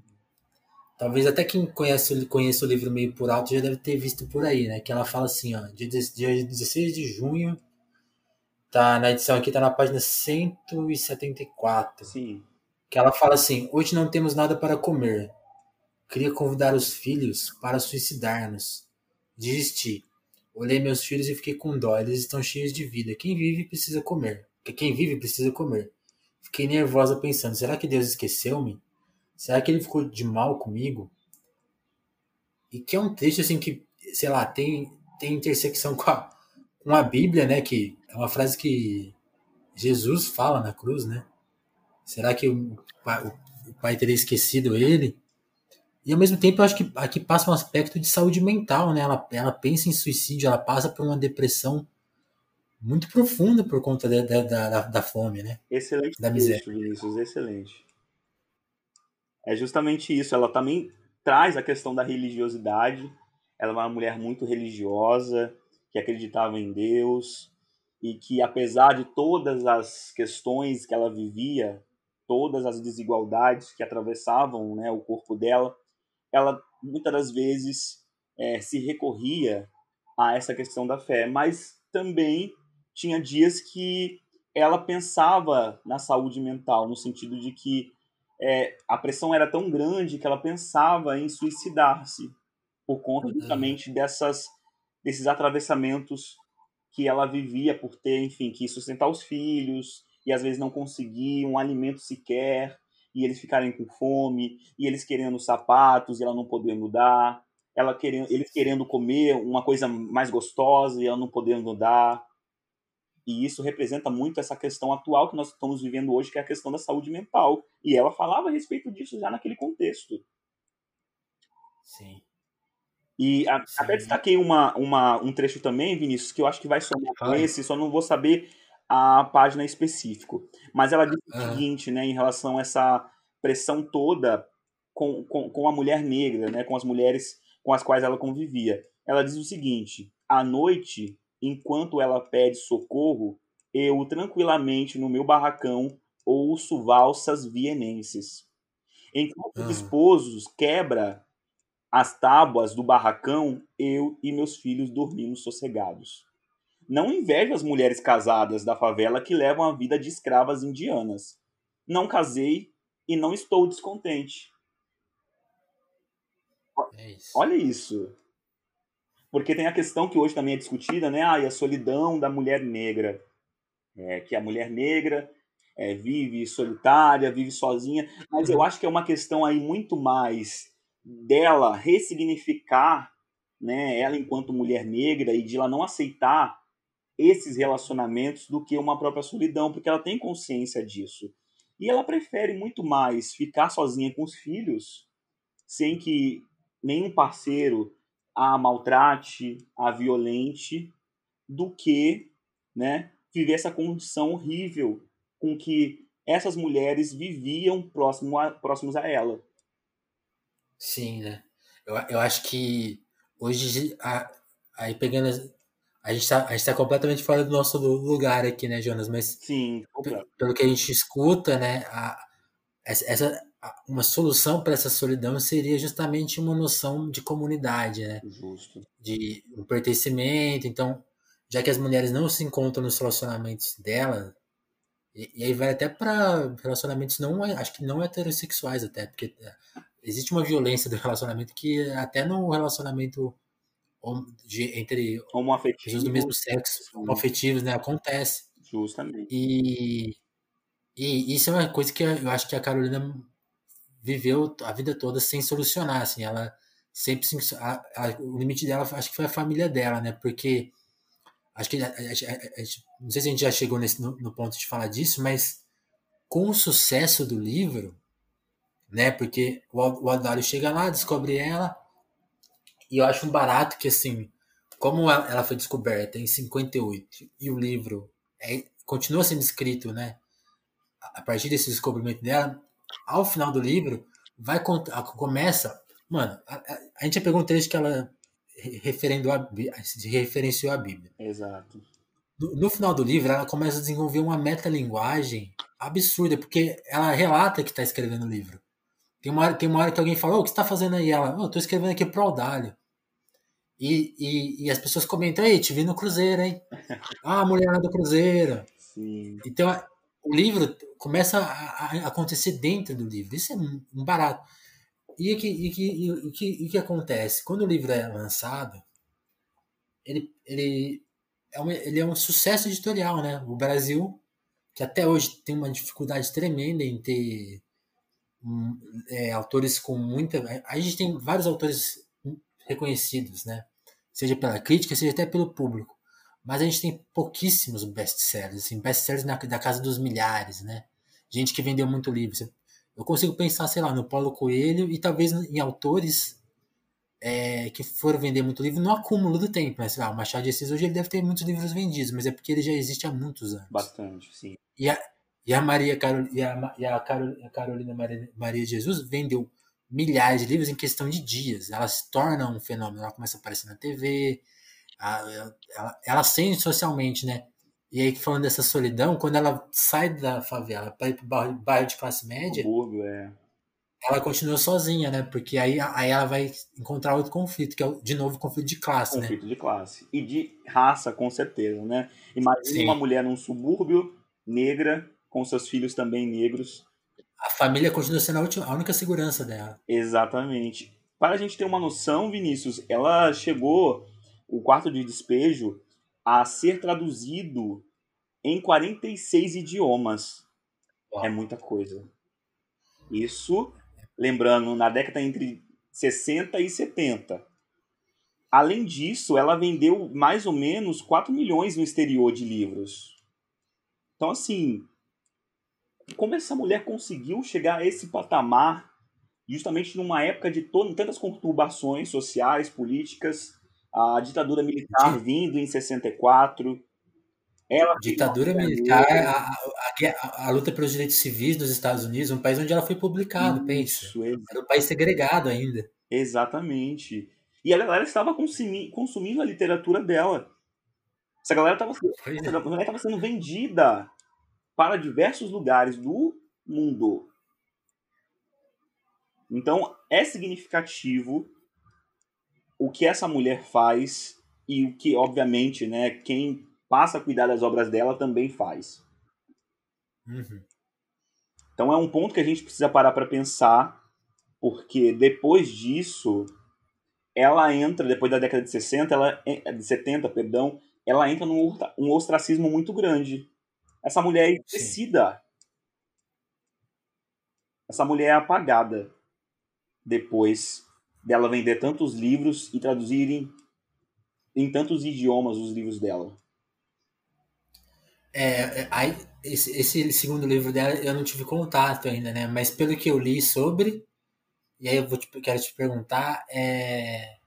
talvez até quem conhece, conhece o livro meio por alto já deve ter visto por aí, né? Que ela fala assim, ó, dia, dia 16 de junho, tá na edição aqui, tá na página 174. Sim. Que ela fala assim: hoje não temos nada para comer Queria convidar os filhos para suicidar-nos. Desisti. Olhei meus filhos e fiquei com dó. Eles estão cheios de vida. Quem vive precisa comer. Quem vive precisa comer. Fiquei nervosa pensando: será que Deus esqueceu-me? Será que ele ficou de mal comigo? e que é um texto assim que, sei lá, tem, tem intersecção com a, com a Bíblia, né? Que é uma frase que Jesus fala na cruz, né? Será que o pai, o pai teria esquecido ele? E ao mesmo tempo, eu acho que aqui passa um aspecto de saúde mental, né? Ela, ela pensa em suicídio, ela passa por uma depressão muito profunda por conta da, da, da, da fome, né? Excelente da miséria. Vinícius, excelente. É justamente isso. Ela também traz a questão da religiosidade. Ela é uma mulher muito religiosa, que acreditava em Deus e que, apesar de todas as questões que ela vivia, todas as desigualdades que atravessavam né, o corpo dela, ela muitas das vezes é, se recorria a essa questão da fé, mas também tinha dias que ela pensava na saúde mental, no sentido de que é, a pressão era tão grande que ela pensava em suicidar-se por conta uhum. justamente dessas desses atravessamentos que ela vivia por ter, enfim, que sustentar os filhos e às vezes não conseguir um alimento sequer e eles ficarem com fome e eles querendo sapatos e ela não podendo dar, ela querendo, eles querendo comer uma coisa mais gostosa e ela não podendo dar. E isso representa muito essa questão atual que nós estamos vivendo hoje, que é a questão da saúde mental. E ela falava a respeito disso já naquele contexto. Sim. E a, até destaquei uma, uma, um trecho também, Vinícius, que eu acho que vai somar com esse, só não vou saber a página específico. Mas ela diz uhum. o seguinte, né, em relação a essa pressão toda com, com, com a mulher negra, né, com as mulheres com as quais ela convivia. Ela diz o seguinte: à noite enquanto ela pede socorro, eu tranquilamente no meu barracão ouço valsas vienenses. Enquanto os ah. esposos quebra as tábuas do barracão, eu e meus filhos dormimos sossegados. Não invejo as mulheres casadas da favela que levam a vida de escravas indianas. Não casei e não estou descontente. É isso. Olha isso. Porque tem a questão que hoje também é discutida, né? Ah, e a solidão da mulher negra. É, que a mulher negra é, vive solitária, vive sozinha. Mas eu acho que é uma questão aí muito mais dela ressignificar né, ela enquanto mulher negra e de ela não aceitar esses relacionamentos do que uma própria solidão, porque ela tem consciência disso. E ela prefere muito mais ficar sozinha com os filhos, sem que nenhum parceiro a maltrate, a violente, do que né, viver essa condição horrível com que essas mulheres viviam próximo a, próximos a ela. Sim, né? Eu, eu acho que hoje, a, aí pegando. A gente, está a gente tá completamente fora do nosso lugar aqui, né, Jonas? Mas Sim, pelo que a gente escuta, né, a, essa, uma solução para essa solidão seria justamente uma noção de comunidade, né? Justo. De um pertencimento. Então, já que as mulheres não se encontram nos relacionamentos dela, e, e aí vai até para relacionamentos não, acho que não heterossexuais até, porque é, existe uma violência do relacionamento que até no relacionamento de, entre pessoas do mesmo sexo, homoafetivos, né, acontece. Justamente. E, e isso é uma coisa que eu acho que a Carolina viveu a vida toda sem solucionar, assim, ela sempre a, a, o limite dela acho que foi a família dela, né? Porque acho que a, não sei se a gente já chegou nesse, no, no, ponto de falar disso, mas com o sucesso do livro, né? Porque o, o Adário chega lá, descobre ela, e eu acho um barato que assim, como ela, ela foi descoberta em 58 e o livro é, continua sendo escrito, né? A partir desse descobrimento dela, ao final do livro, vai começa. Mano, a, a, a gente já pegou um trecho que ela referendo a, referenciou a Bíblia. Exato. No, no, final do livro, ela começa a desenvolver uma metalinguagem absurda, porque ela relata que está escrevendo o livro. Tem uma, hora, tem uma hora que alguém fala, o que você está fazendo aí? Ela, oh, eu tô escrevendo aqui pro Audálio. E, e, e, as pessoas comentam, aí, te vi no Cruzeiro, hein? Ah, a mulher do Cruzeiro. Sim. Então, o livro começa a, acontecer dentro do livro. Isso é um barato. E o que, e que, e que, e que acontece? Quando o livro é lançado, ele, ele, é um, ele é um sucesso editorial, né? O Brasil, que até hoje tem uma dificuldade tremenda em ter um, é, autores com muita. A gente tem vários autores reconhecidos, né? Seja pela crítica, seja até pelo público. Mas a gente tem pouquíssimos best-sellers, assim, best-sellers da casa dos milhares, né? Gente que vendeu muito livro. Eu consigo pensar, sei lá, no Paulo Coelho e talvez em autores é, que foram vender muito livro no acúmulo do tempo. Né? Sei lá, o Machado de Assis hoje ele deve ter muitos livros vendidos, mas é porque ele já existe há muitos anos. Bastante, sim. E a, e a Maria Carol, e a, e a, Carol, a Carolina Maria, Maria Jesus vendeu milhares de livros em questão de dias. Ela se torna um fenômeno, ela começa a aparecer na TV, ela, ela, ela sente socialmente, né? E aí, falando dessa solidão, quando ela sai da favela para ir para o bairro de classe média, Burgo, é. ela continua sozinha, né? Porque aí, aí ela vai encontrar outro conflito, que é, de novo, o conflito de classe, conflito né? Conflito de classe. E de raça, com certeza, né? Imagina Sim. uma mulher num subúrbio, negra, com seus filhos também negros. A família continua sendo a, última, a única segurança dela. Exatamente. Para a gente ter uma noção, Vinícius, ela chegou, o quarto de despejo, a ser traduzido em 46 idiomas. Uau. É muita coisa. Isso, lembrando, na década entre 60 e 70. Além disso, ela vendeu mais ou menos 4 milhões no exterior de livros. Então, assim, como essa mulher conseguiu chegar a esse patamar justamente numa época de tantas conturbações sociais, políticas, a ditadura militar vindo em 64. Ela ditadura militar, a, a, a, luta pelos direitos civis nos Estados Unidos, um país onde ela foi publicada, pensa. Era um país segregado ainda. Exatamente. E a galera estava consumindo, consumindo a literatura dela. Essa galera estava é. sendo vendida para diversos lugares do mundo. Então é significativo o que essa mulher faz e o que, obviamente, né, quem passa a cuidar das obras dela também faz. Uhum. Então é um ponto que a gente precisa parar para pensar, porque depois disso, ela entra, depois da década de 60, ela, de 70, perdão, ela entra num um ostracismo muito grande. Essa mulher é esquecida. Essa mulher é apagada depois dela vender tantos livros e traduzirem em tantos idiomas os livros dela. É, é, aí, esse, esse, segundo livro dela eu não tive contato ainda, né? Mas pelo que eu li sobre, e aí eu vou te, quero te perguntar, é,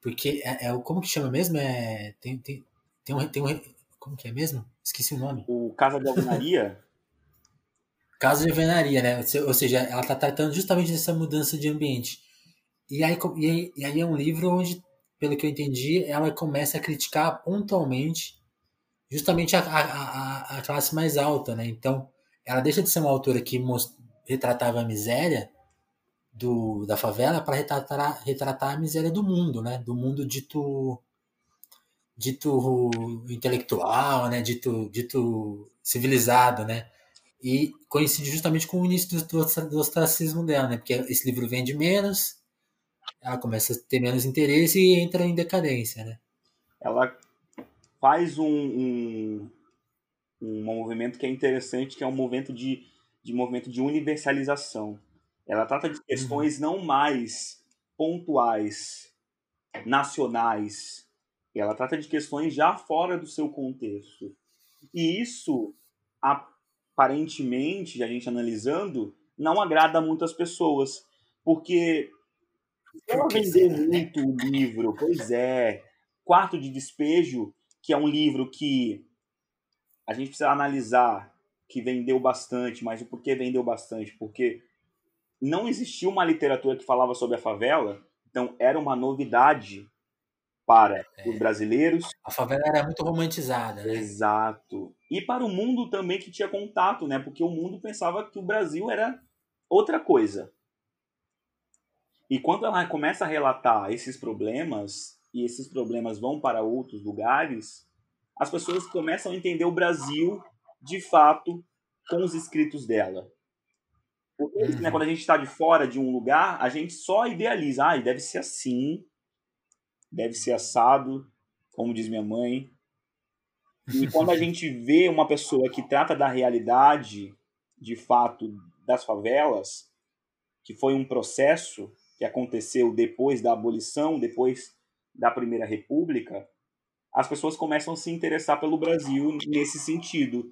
porque é, é como que chama mesmo? É, tem, tem, tem, um, tem um, como que é mesmo? Esqueci o nome. O Casa de Alvenaria? Casa de Alvenaria, né? Ou seja, ela está tratando justamente dessa mudança de ambiente. E aí, e aí é um livro onde, pelo que eu entendi, ela começa a criticar pontualmente justamente a, a, a, a classe mais alta, né? Então, ela deixa de ser uma autora que most, retratava a miséria do, da favela para retratar, retratar a miséria do mundo, né? Do mundo dito dito intelectual, né? Dito, dito civilizado, né? E coincide justamente com o início do, do, do ostracismo dela, né? Porque esse livro vende menos, ela começa a ter menos interesse e entra em decadência, né? Ela faz um, um, um movimento que é interessante, que é um movimento de, de movimento de universalização. Ela trata de questões uhum. não mais pontuais, nacionais. Ela trata de questões já fora do seu contexto. E isso, aparentemente, a gente analisando, não agrada muitas pessoas. Porque ela vendeu muito o livro, pois é. Quarto de Despejo, que é um livro que a gente precisa analisar, que vendeu bastante, mas o porquê vendeu bastante? Porque não existia uma literatura que falava sobre a favela, então era uma novidade para é. os brasileiros. A favela era muito romantizada, né? Exato. E para o mundo também que tinha contato, né? Porque o mundo pensava que o Brasil era outra coisa. E quando ela começa a relatar esses problemas, e esses problemas vão para outros lugares, as pessoas começam a entender o Brasil de fato com os escritos dela. Porque né, uhum. quando a gente está de fora de um lugar, a gente só idealiza, ah, deve ser assim, deve ser assado, como diz minha mãe. E quando a gente vê uma pessoa que trata da realidade, de fato, das favelas, que foi um processo, que aconteceu depois da abolição, depois da Primeira República, as pessoas começam a se interessar pelo Brasil nesse sentido.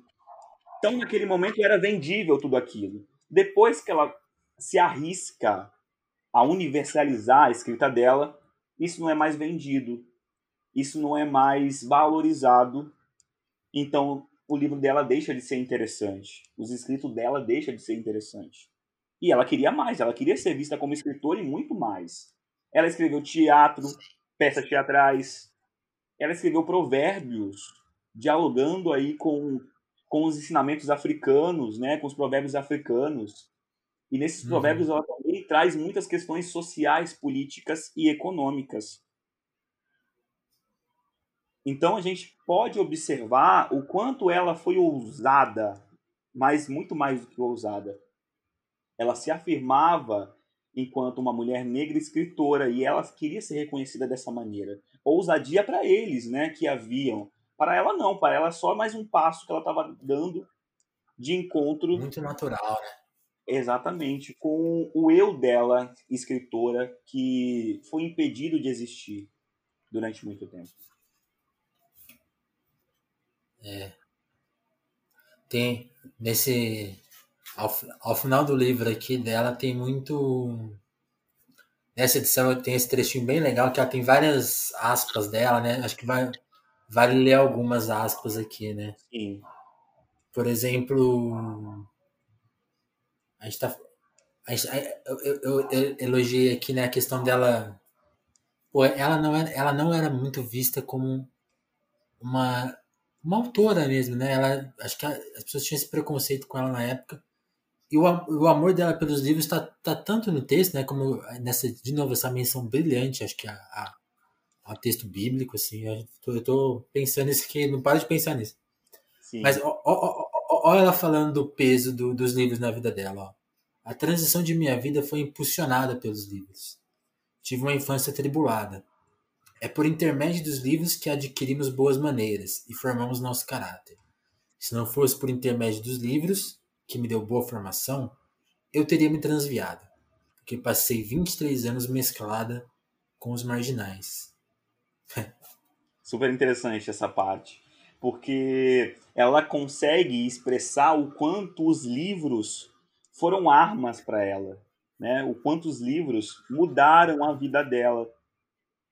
Então, naquele momento, era vendível tudo aquilo. Depois que ela se arrisca a universalizar a escrita dela, isso não é mais vendido, isso não é mais valorizado. Então, o livro dela deixa de ser interessante, os escritos dela deixam de ser interessante. E ela queria mais, ela queria ser vista como escritora e muito mais. Ela escreveu teatro, peças teatrais, ela escreveu provérbios, dialogando aí com, com os ensinamentos africanos, né, com os provérbios africanos. E nesses uhum. provérbios ela também traz muitas questões sociais, políticas e econômicas. Então a gente pode observar o quanto ela foi ousada, mas muito mais do que ousada. Ela se afirmava enquanto uma mulher negra escritora e ela queria ser reconhecida dessa maneira. Ousadia para eles, né, que haviam. Para ela não, para ela só mais um passo que ela estava dando de encontro. Muito natural, né? Exatamente, com o eu dela, escritora, que foi impedido de existir durante muito tempo. É. Tem nesse ao, ao final do livro aqui dela tem muito nessa edição tem esse trechinho bem legal que ela tem várias aspas dela, né? Acho que vai vale ler algumas aspas aqui, né? Sim. Por exemplo, a gente tá a gente, eu, eu, eu, elogiei aqui né, a questão dela pô, ela não era, ela não era muito vista como uma uma autora mesmo, né? Ela, acho que as pessoas tinham esse preconceito com ela na época. E o, o amor dela pelos livros está tá tanto no texto, né? Como nessa, de novo, essa menção brilhante, acho que a, a, ao texto bíblico, assim. Eu tô, eu tô pensando nisso aqui, não paro de pensar nisso. Sim. Mas olha ela falando do peso do, dos livros na vida dela, ó. A transição de minha vida foi impulsionada pelos livros. Tive uma infância tribulada. É por intermédio dos livros que adquirimos boas maneiras e formamos nosso caráter. Se não fosse por intermédio dos livros, que me deu boa formação, eu teria me transviado, porque passei 23 anos mesclada com os marginais. Super interessante essa parte, porque ela consegue expressar o quanto os livros foram armas para ela, né? O quanto os livros mudaram a vida dela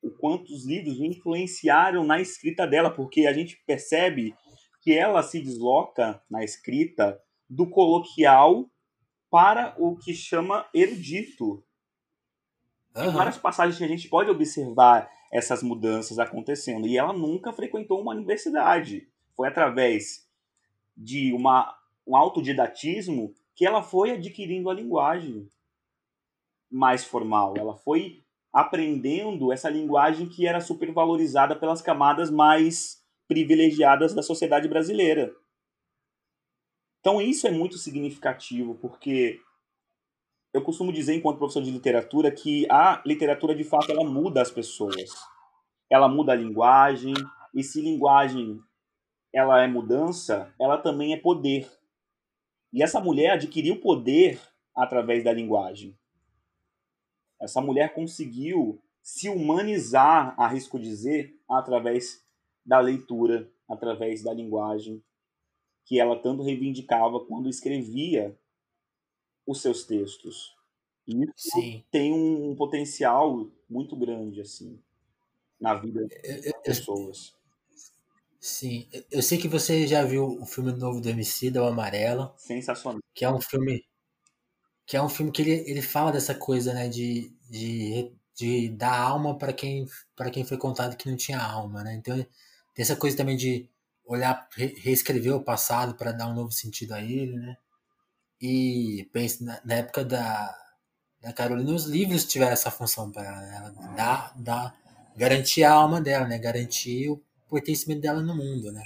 o quanto os livros influenciaram na escrita dela, porque a gente percebe que ela se desloca na escrita do coloquial para o que chama erudito. Uhum. Tem várias passagens que a gente pode observar essas mudanças acontecendo. E ela nunca frequentou uma universidade. Foi através de uma, um autodidatismo que ela foi adquirindo a linguagem mais formal. Ela foi aprendendo essa linguagem que era supervalorizada pelas camadas mais privilegiadas da sociedade brasileira. Então isso é muito significativo, porque eu costumo dizer, enquanto professor de literatura, que a literatura de fato ela muda as pessoas. Ela muda a linguagem, e se linguagem ela é mudança, ela também é poder. E essa mulher adquiriu poder através da linguagem. Essa mulher conseguiu se humanizar, arrisco dizer, através da leitura, através da linguagem que ela tanto reivindicava quando escrevia os seus textos. E isso Sim. tem um, potencial muito grande assim na vida das pessoas. Sim, eu sei que você já viu o filme novo do MC, da Amarela. Sensacional. Que é um filme que é um filme que ele, ele fala dessa coisa, né, de, de, de dar alma para quem para quem foi contado que não tinha alma, né? Então tem essa coisa também de olhar, reescrever o passado para dar um novo sentido a ele, né? E penso na, na, época da, da Carolina, os livros tiveram essa função para ela, né? dar, dar, garantir a alma dela, né? Garantir o pertencimento dela no mundo, né?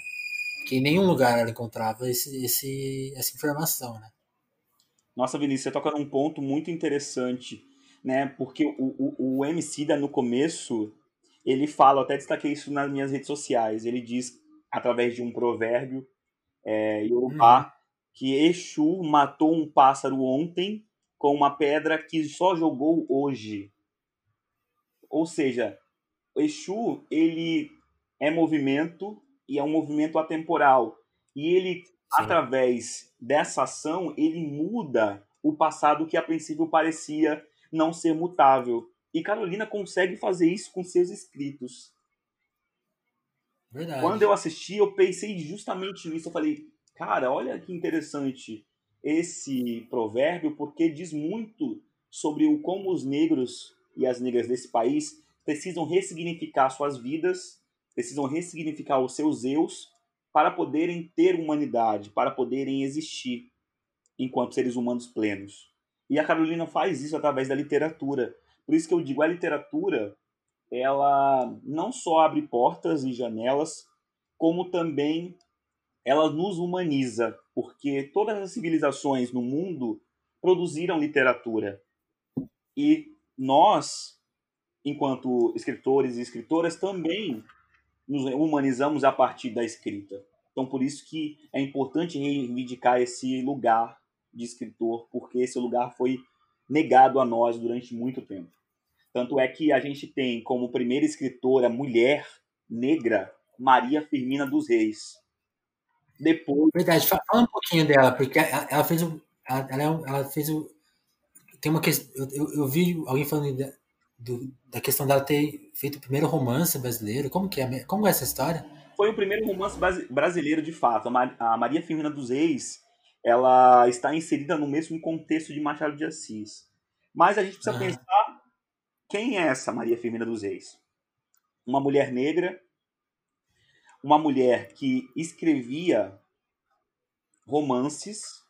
Porque em nenhum lugar ela encontrava esse, esse, essa informação, né? Nossa, Vinícius, você toca num ponto muito interessante, né? Porque o, o, o MC da no começo, ele fala, eu até destaquei isso nas minhas redes sociais, ele diz, através de um provérbio é, Yorubá, uhum. que Exu matou um pássaro ontem com uma pedra que só jogou hoje. Ou seja, Exu, ele é movimento e é um movimento atemporal. E ele, Sim. através dessa ação, ele muda o passado que a princípio parecia não ser mutável. E Carolina consegue fazer isso com seus escritos. Verdade. Quando eu assisti, eu pensei justamente nisso. Eu falei, cara, olha que interessante esse provérbio, porque diz muito sobre o como os negros e as negras desse país precisam ressignificar suas vidas, precisam ressignificar os seus eus para poderem ter humanidade, para poderem existir enquanto seres humanos plenos. E a Carolina faz isso através da literatura. Por isso que eu digo, a literatura, ela não só abre portas e janelas, como também ela nos humaniza, porque todas as civilizações no mundo produziram literatura. E nós, enquanto escritores e escritoras, também nos humanizamos a partir da escrita. Então, por isso que é importante reivindicar esse lugar de escritor, porque esse lugar foi negado a nós durante muito tempo. Tanto é que a gente tem como primeira escritora mulher negra Maria Firmina dos Reis. Depois. Verdade, fala um pouquinho dela, porque ela fez o. Ela, ela fez o. Tem uma questão. Eu, eu vi alguém falando da, do, da questão dela ter feito o primeiro romance brasileiro. Como que é? Como é essa história? Foi o primeiro romance brasileiro de fato. A Maria Firmina dos Reis ela está inserida no mesmo contexto de Machado de Assis. Mas a gente precisa pensar quem é essa Maria Firmina dos Reis? Uma mulher negra, uma mulher que escrevia romances,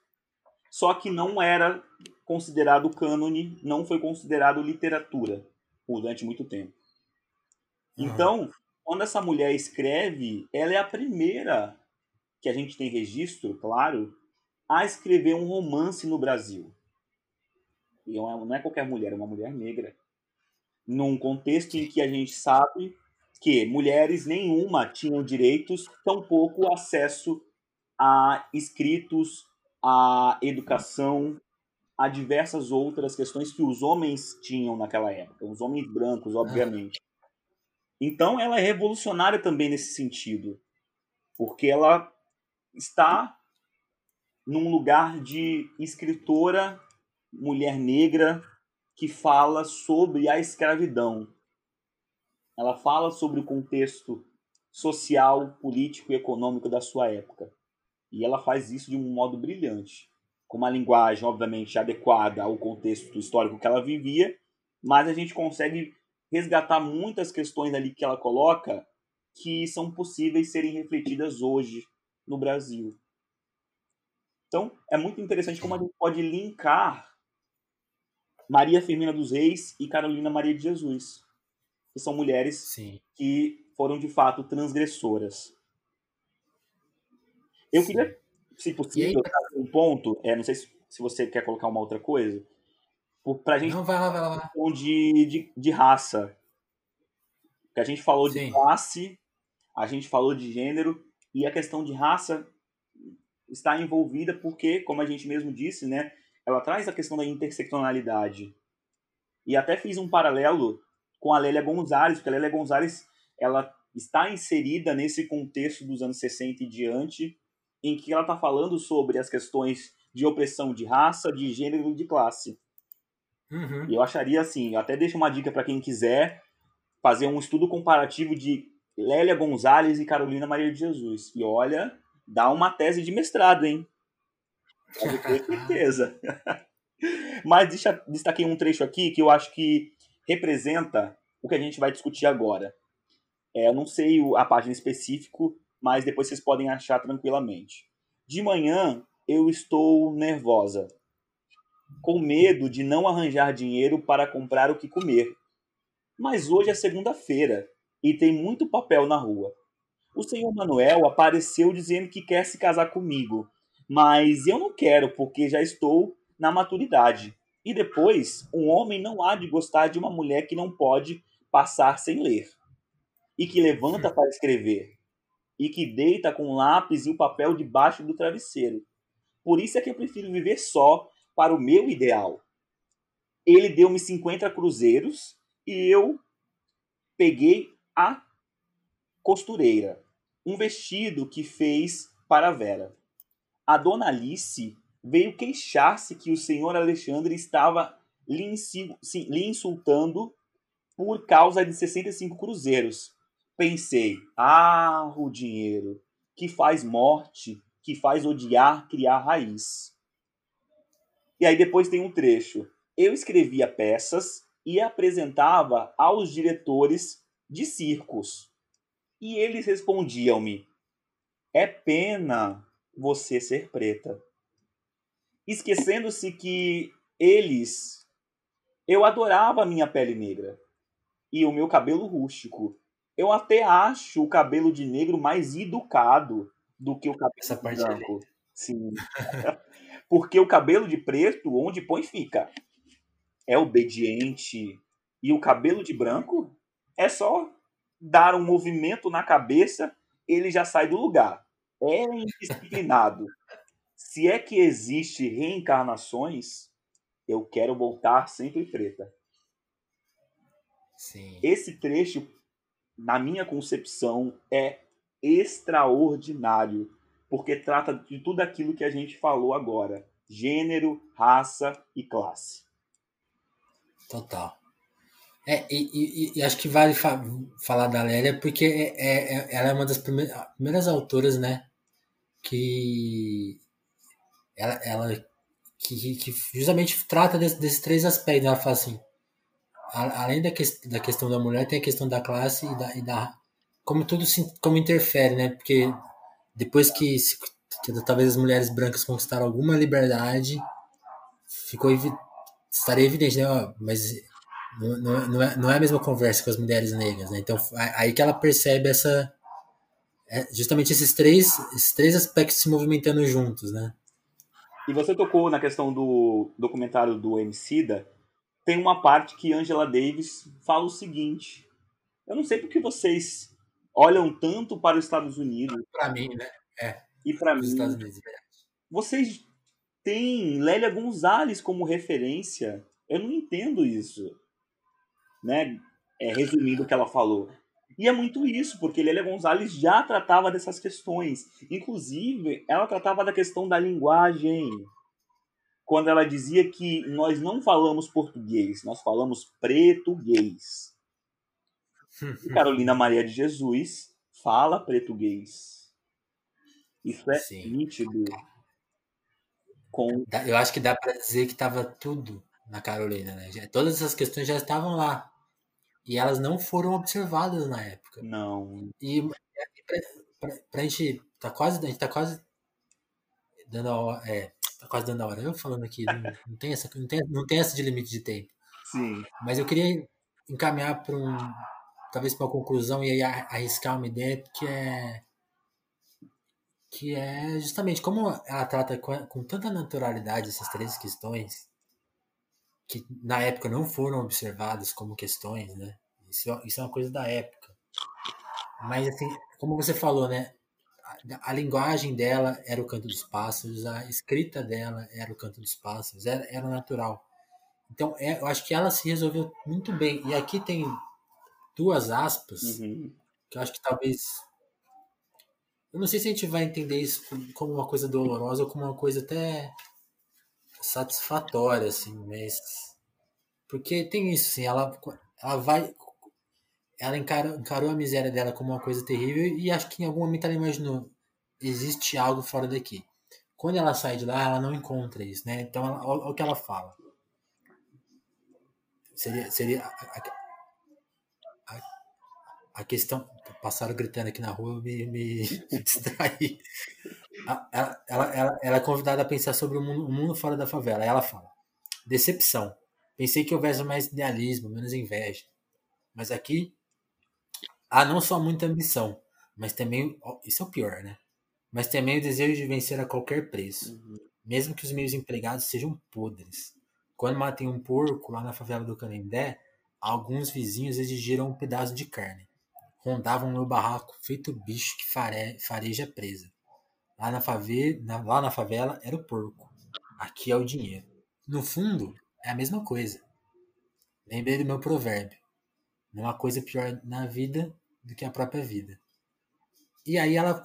só que não era considerado cânone, não foi considerado literatura durante muito tempo. Então, quando essa mulher escreve, ela é a primeira que a gente tem registro, claro, a escrever um romance no Brasil. E não é qualquer mulher, é uma mulher negra. Num contexto em que a gente sabe que mulheres nenhuma tinham direitos, tampouco acesso a escritos, a educação, a diversas outras questões que os homens tinham naquela época, os homens brancos, obviamente. Então ela é revolucionária também nesse sentido, porque ela está num lugar de escritora mulher negra que fala sobre a escravidão. Ela fala sobre o contexto social, político e econômico da sua época. E ela faz isso de um modo brilhante, com uma linguagem, obviamente, adequada ao contexto histórico que ela vivia, mas a gente consegue resgatar muitas questões ali que ela coloca que são possíveis serem refletidas hoje no Brasil. Então, é muito interessante como a gente pode linkar Maria Firmina dos Reis e Carolina Maria de Jesus, que são mulheres Sim. que foram de fato transgressoras. Eu Sim. queria, se possível, um ponto, é, não sei se, se você quer colocar uma outra coisa, para a gente não, vai lá, vai lá, vai lá. De, de, de raça. Que a gente falou Sim. de classe, a gente falou de gênero, e a questão de raça está envolvida porque, como a gente mesmo disse, né, ela traz a questão da interseccionalidade. E até fiz um paralelo com a Lélia Gonzalez, porque a Lélia Gonzalez ela está inserida nesse contexto dos anos 60 e diante, em que ela está falando sobre as questões de opressão de raça, de gênero e de classe. Uhum. E eu acharia assim, eu até deixo uma dica para quem quiser fazer um estudo comparativo de Lélia Gonzalez e Carolina Maria de Jesus. E olha, dá uma tese de mestrado, hein? Pode ter certeza. Mas deixa, destaquei um trecho aqui que eu acho que representa o que a gente vai discutir agora. É, eu não sei a página específico, mas depois vocês podem achar tranquilamente. De manhã eu estou nervosa, com medo de não arranjar dinheiro para comprar o que comer. Mas hoje é segunda-feira e tem muito papel na rua. O senhor Manuel apareceu dizendo que quer se casar comigo, mas eu não quero porque já estou na maturidade. E depois, um homem não há de gostar de uma mulher que não pode passar sem ler, e que levanta para escrever, e que deita com o lápis e o papel debaixo do travesseiro. Por isso é que eu prefiro viver só para o meu ideal, Ele deu-me 50 cruzeiros e eu peguei a costureira, um vestido que fez para a Vera. A dona Alice veio queixar-se que o senhor Alexandre estava lhe, lhe insultando por causa de 65 cruzeiros. Pensei, ah, o dinheiro, que faz morte, que faz odiar, criar raiz. E aí depois tem um trecho. Eu escrevia peças e apresentava aos diretores de circos. E eles respondiam-me: É pena você ser preta. Esquecendo-se que eles. Eu adorava a minha pele negra e o meu cabelo rústico. Eu até acho o cabelo de negro mais educado do que o cabelo Essa de parte é branco. Sim. Porque o cabelo de preto, onde põe, fica. É obediente. E o cabelo de branco é só dar um movimento na cabeça, ele já sai do lugar. É indisciplinado. Se é que existe reencarnações, eu quero voltar sempre preta. Sim. Esse trecho, na minha concepção, é extraordinário, porque trata de tudo aquilo que a gente falou agora: gênero, raça e classe. Total. É, e, e, e acho que vale fa falar da Lélia porque é, é, é ela é uma das primeiras, primeiras autoras, né? Que ela, ela que, que justamente trata desse, desses três aspectos. Ela fala assim: além da, que, da questão da mulher, tem a questão da classe e da, e da como tudo se, como interfere, né? Porque depois que, se, que talvez as mulheres brancas conquistaram alguma liberdade, ficou estaria evidente, né? Mas não, não, é, não é a mesma conversa com as mulheres negras, né? Então aí que ela percebe essa é, justamente esses três esses três aspectos se movimentando juntos, né? E você tocou na questão do documentário do Emicida, tem uma parte que Angela Davis fala o seguinte: eu não sei porque vocês olham tanto para os Estados Unidos. Para mim, né? É. E para mim. Estados Unidos, é. Vocês têm Lélia Gonzalez como referência. Eu não entendo isso. Né? É, resumindo o que ela falou. E é muito isso, porque Lélia Gonzalez já tratava dessas questões. Inclusive, ela tratava da questão da linguagem. Quando ela dizia que nós não falamos português, nós falamos pretuguês. E Carolina Maria de Jesus fala português. Isso é Sim. nítido. Com... Eu acho que dá para dizer que estava tudo na Carolina, né? Todas essas questões já estavam lá. E elas não foram observadas na época. Não. E pra, pra, pra gente. Tá quase. A gente tá quase dando a hora. É, tá quase dando a hora. Eu falando aqui, não, não, tem essa, não, tem, não tem essa de limite de tempo. Sim. Mas eu queria encaminhar para um, talvez para uma conclusão e aí arriscar uma ideia que é que é justamente como ela trata com, com tanta naturalidade essas três questões que na época não foram observadas como questões, né? Isso, isso é uma coisa da época. Mas assim, como você falou, né? A, a linguagem dela era o canto dos pássaros, a escrita dela era o canto dos pássaros, era, era natural. Então, é, eu acho que ela se resolveu muito bem. E aqui tem duas aspas, uhum. que eu acho que talvez. Eu não sei se a gente vai entender isso como uma coisa dolorosa ou como uma coisa até satisfatória, assim, mas. Porque tem isso, assim, ela, ela vai. Ela encarou, encarou a miséria dela como uma coisa terrível e acho que em algum momento ela imaginou: existe algo fora daqui. Quando ela sai de lá, ela não encontra isso, né? Então, ela, olha o que ela fala. Seria, seria a questão. Passaram gritando aqui na rua, me, me distraí. Ela, ela, ela, ela, é convidada a pensar sobre o mundo, o mundo fora da favela. Ela fala: decepção. Pensei que houvesse mais idealismo, menos inveja. Mas aqui há não só muita ambição, mas também. Isso é o pior, né? Mas também o desejo de vencer a qualquer preço. Uhum. Mesmo que os meus empregados sejam podres. Quando matem um porco lá na favela do Canindé, alguns vizinhos exigiram um pedaço de carne rondavam meu barraco, feito bicho que fare, fareja presa. Lá na, favela, lá na favela era o porco. Aqui é o dinheiro. No fundo, é a mesma coisa. lembrei do meu provérbio. Não há coisa pior na vida do que a própria vida. E aí ela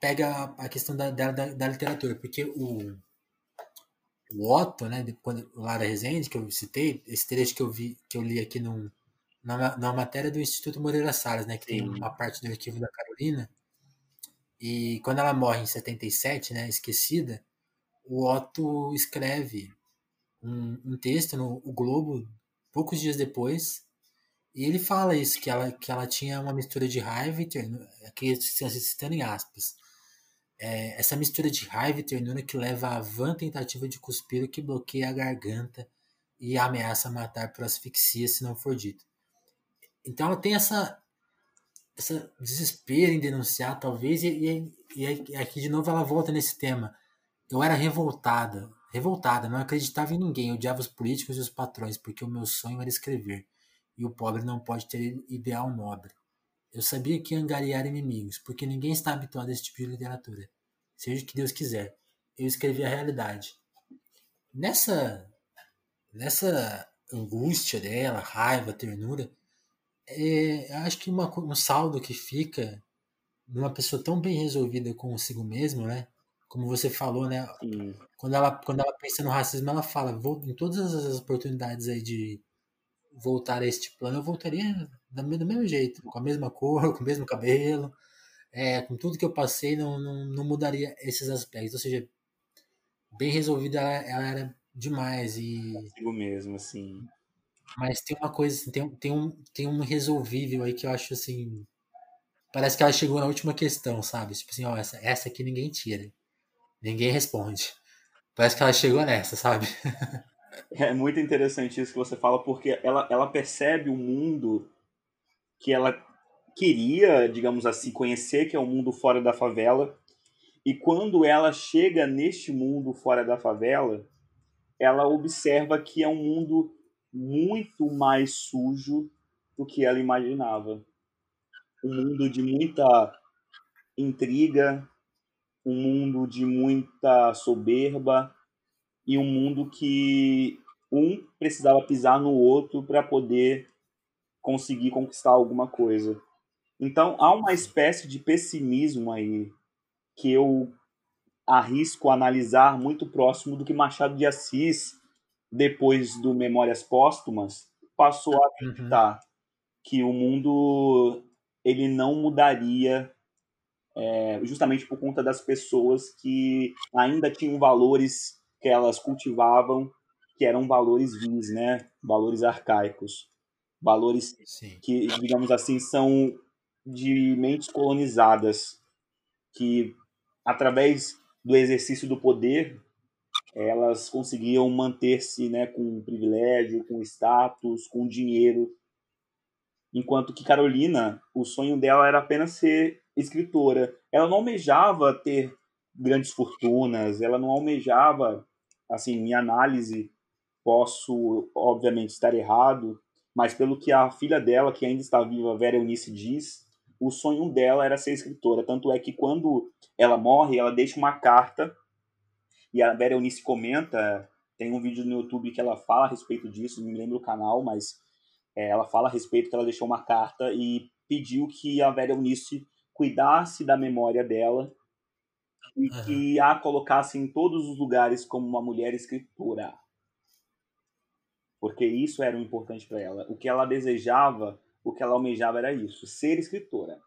pega a questão da, da, da literatura, porque o, o Otto, né, quando, o Lara Rezende, que eu citei, esse trecho que eu vi, que eu li aqui num, na, na matéria do Instituto Moreira Salles, né, que Sim. tem uma parte do arquivo da Carolina, e quando ela morre em 77, né, esquecida, o Otto escreve um, um texto no o Globo poucos dias depois, e ele fala isso, que ela, que ela tinha uma mistura de raiva e ternura, aqui citando em aspas, é, essa mistura de raiva e ternura que leva à vã tentativa de cuspir que bloqueia a garganta e ameaça matar por asfixia se não for dito. Então ela tem essa, essa desespero em denunciar, talvez, e, e, e aqui de novo ela volta nesse tema. Eu era revoltada, revoltada, não acreditava em ninguém, odiava os políticos e os patrões, porque o meu sonho era escrever, e o pobre não pode ter ideal nobre. Eu sabia que ia angariar inimigos, porque ninguém está habituado a esse tipo de literatura. Seja o que Deus quiser. Eu escrevi a realidade. Nessa, nessa angústia dela, raiva, ternura, é, acho que uma, um saldo que fica numa pessoa tão bem resolvida consigo mesma, né? Como você falou, né? Quando ela, quando ela pensa no racismo, ela fala, vou, em todas as oportunidades aí de voltar a este plano, eu voltaria do mesmo jeito, com a mesma cor, com o mesmo cabelo, é, com tudo que eu passei, não, não, não mudaria esses aspectos. Ou seja, bem resolvida ela, ela era demais e consigo mesmo assim mas tem uma coisa assim, tem, tem um tem um resolvível aí que eu acho assim parece que ela chegou na última questão sabe? Tipo assim ó essa essa aqui ninguém tira ninguém responde. Parece que ela chegou nessa sabe? É muito interessante isso que você fala porque ela ela percebe o mundo que ela queria, digamos assim, conhecer, que é o mundo fora da favela. E quando ela chega neste mundo fora da favela, ela observa que é um mundo muito mais sujo do que ela imaginava. Um mundo de muita intriga, um mundo de muita soberba e um mundo que um precisava pisar no outro para poder conseguir conquistar alguma coisa. Então há uma espécie de pessimismo aí que eu arrisco analisar muito próximo do que Machado de Assis, depois do Memórias Póstumas, passou a uhum. acreditar uhum. que o mundo ele não mudaria é, justamente por conta das pessoas que ainda tinham valores que elas cultivavam que eram valores vis, né? Valores arcaicos, valores Sim. que, digamos assim, são de mentes colonizadas que, através do exercício do poder, elas conseguiam manter-se né, com privilégio, com status, com dinheiro. Enquanto que Carolina, o sonho dela era apenas ser escritora. Ela não almejava ter grandes fortunas, ela não almejava, assim, minha análise, posso obviamente estar errado, mas pelo que a filha dela, que ainda está viva, Vera Eunice, diz, o sonho dela era ser escritora. Tanto é que quando ela morre, ela deixa uma carta e a Vera Eunice comenta. Tem um vídeo no YouTube que ela fala a respeito disso, não me lembro o canal, mas é, ela fala a respeito que ela deixou uma carta e pediu que a Vera Eunice cuidasse da memória dela e uhum. que a colocasse em todos os lugares como uma mulher escritora. Porque isso era o importante para ela. O que ela desejava o que ela almejava era isso: ser escritora.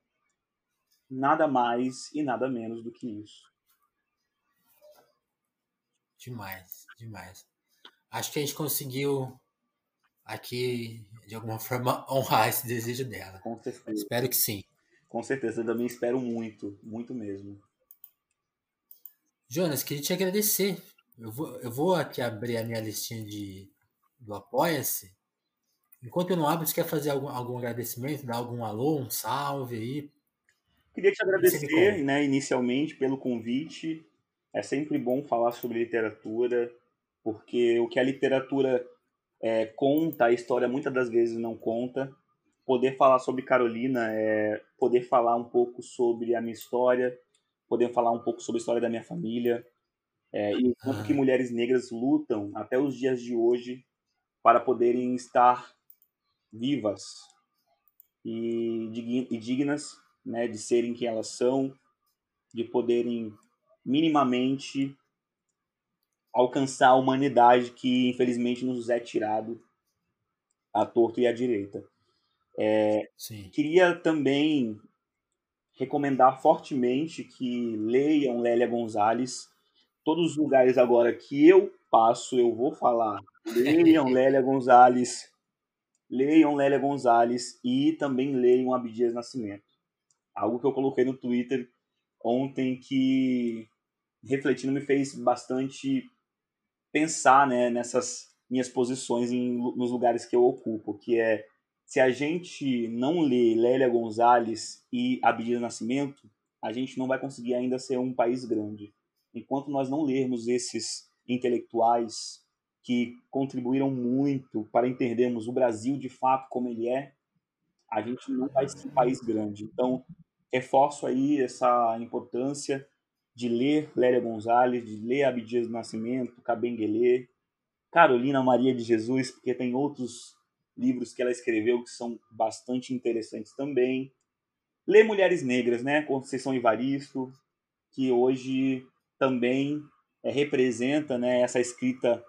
Nada mais e nada menos do que isso. Demais, demais. Acho que a gente conseguiu aqui, de alguma forma, honrar esse desejo dela. Com certeza. Espero que sim. Com certeza, eu também espero muito, muito mesmo. Jonas, queria te agradecer. Eu vou, eu vou aqui abrir a minha listinha de, do Apoia-se Enquanto eu não abro, você quer fazer algum, algum agradecimento, dar algum alô, um salve aí? Queria te agradecer, né, inicialmente, pelo convite. É sempre bom falar sobre literatura, porque o que a literatura é, conta, a história muitas das vezes não conta. Poder falar sobre Carolina é poder falar um pouco sobre a minha história, poder falar um pouco sobre a história da minha família, é, e o quanto ah. que mulheres negras lutam até os dias de hoje para poderem estar vivas e, dignas né, de serem quem elas são, de poderem minimamente alcançar a humanidade que infelizmente nos é tirado à torta e à direita. É, queria também recomendar fortemente que leiam Lélia Gonzalez. Todos os lugares agora que eu passo, eu vou falar. Leiam Lélia Gonzalez. Leiam Lélia Gonzalez e também leiam Abdias Nascimento. Algo que eu coloquei no Twitter ontem que, refletindo, me fez bastante pensar né, nessas minhas posições em, nos lugares que eu ocupo, que é se a gente não lê Lélia Gonzalez e Abdias Nascimento, a gente não vai conseguir ainda ser um país grande. Enquanto nós não lermos esses intelectuais que contribuíram muito para entendermos o Brasil de fato como ele é, a gente não vai ser um país grande. Então, reforço aí essa importância de ler Lélia Gonzalez, de ler Abdias do Nascimento, Cabenguele, Carolina Maria de Jesus, porque tem outros livros que ela escreveu que são bastante interessantes também. Lê Mulheres Negras, né? Conceição Evaristo, que hoje também é, representa né, essa escrita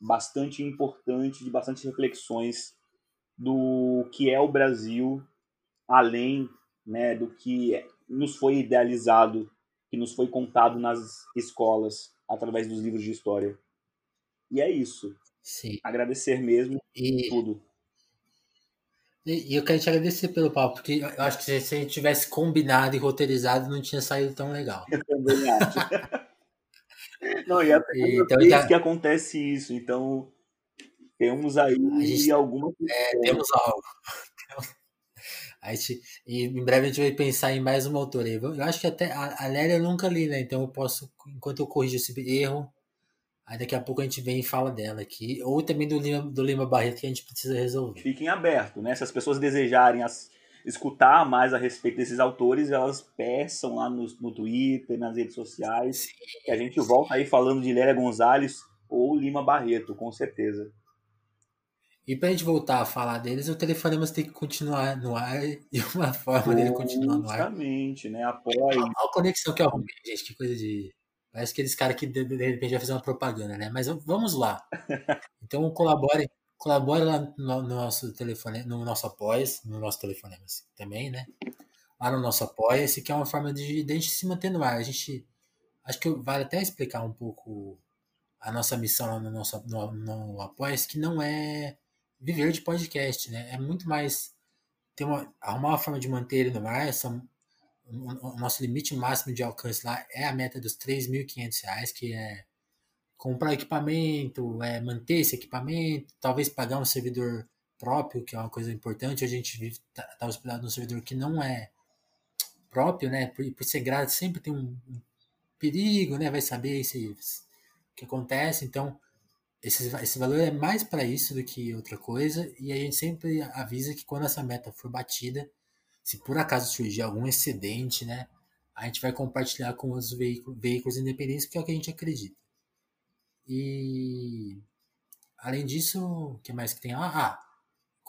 bastante importante, de bastante reflexões do que é o Brasil, além né, do que nos foi idealizado, que nos foi contado nas escolas, através dos livros de história. E é isso. Sim. Agradecer mesmo e, tudo. E eu quero te agradecer pelo papo, porque eu acho que se a gente tivesse combinado e roteirizado, não tinha saído tão legal. Eu também acho. não, e é a primeira então, vez já... que acontece isso, então temos aí gente, alguma é, temos algo. A gente, e em breve a gente vai pensar em mais uma autora. Eu acho que até a, a Lélia eu nunca li, né? Então eu posso, enquanto eu corrijo esse erro, Aí daqui a pouco a gente vem e fala dela aqui. Ou também do Lima, do Lima Barreto que a gente precisa resolver. Fiquem abertos, né? Se as pessoas desejarem as, escutar mais a respeito desses autores, elas peçam lá no, no Twitter, nas redes sociais. Sim. E a gente volta aí falando de Lélia Gonzalez ou Lima Barreto, com certeza. E pra gente voltar a falar deles, o Telefonemas tem que continuar no ar e uma forma dele continuar no ar. Justamente, né? Apoie. A, a conexão que eu arrumei, gente, que coisa de Parece aqueles caras que de, repente vai fazer uma propaganda, né? Mas vamos lá. Então colabore, colabore lá no, no nosso telefone, no nosso apoia no nosso telefone também, né? Lá no nosso apoia-se, que é uma forma de, de a gente se manter no ar. A gente acho que vale até explicar um pouco a nossa missão no nosso no, no apoia-se, que não é viver de podcast, né? É muito mais ter uma, arrumar uma forma de manter ele no ar, são o nosso limite máximo de alcance lá é a meta dos R$ 3.500, que é comprar equipamento, é manter esse equipamento, talvez pagar um servidor próprio, que é uma coisa importante. A gente vive tá, tá hospedado num servidor que não é próprio, né? Por, por ser grátis sempre tem um, um perigo, né? Vai saber se, o que acontece. Então, esse, esse valor é mais para isso do que outra coisa. E a gente sempre avisa que quando essa meta for batida, se por acaso surgir algum excedente, né, a gente vai compartilhar com os veículos, veículos independentes, porque é o que a gente acredita. E além disso, o que mais que tem lá? Ah,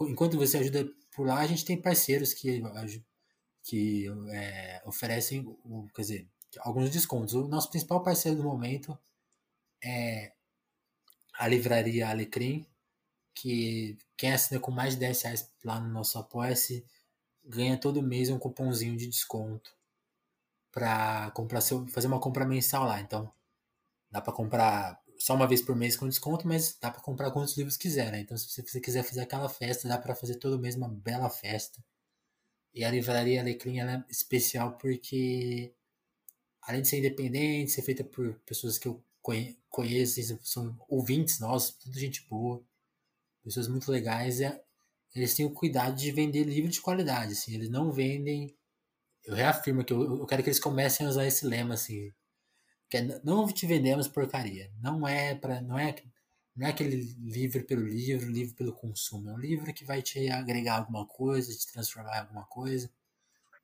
enquanto você ajuda por lá, a gente tem parceiros que, que é, oferecem, quer dizer, alguns descontos. O nosso principal parceiro do momento é a livraria Alecrim, que quem assina com mais de 10 reais lá no nosso apoia-se ganha todo mês um cupomzinho de desconto para comprar seu, fazer uma compra mensal lá. Então, dá para comprar só uma vez por mês com desconto, mas dá para comprar quantos livros quiser, né? Então, se você quiser fazer aquela festa, dá para fazer todo mês uma bela festa. E a livraria Alecrim é especial porque além de ser independente, ser feita por pessoas que eu conheço, são ouvintes nossos, tudo gente boa, pessoas muito legais, eles têm o cuidado de vender livro de qualidade, assim, eles não vendem. Eu reafirmo que eu, eu quero que eles comecem a usar esse lema, assim, que é, não te vendemos porcaria. Não é para, não é, não é aquele livro pelo livro, livro pelo consumo. É um livro que vai te agregar alguma coisa, te transformar em alguma coisa,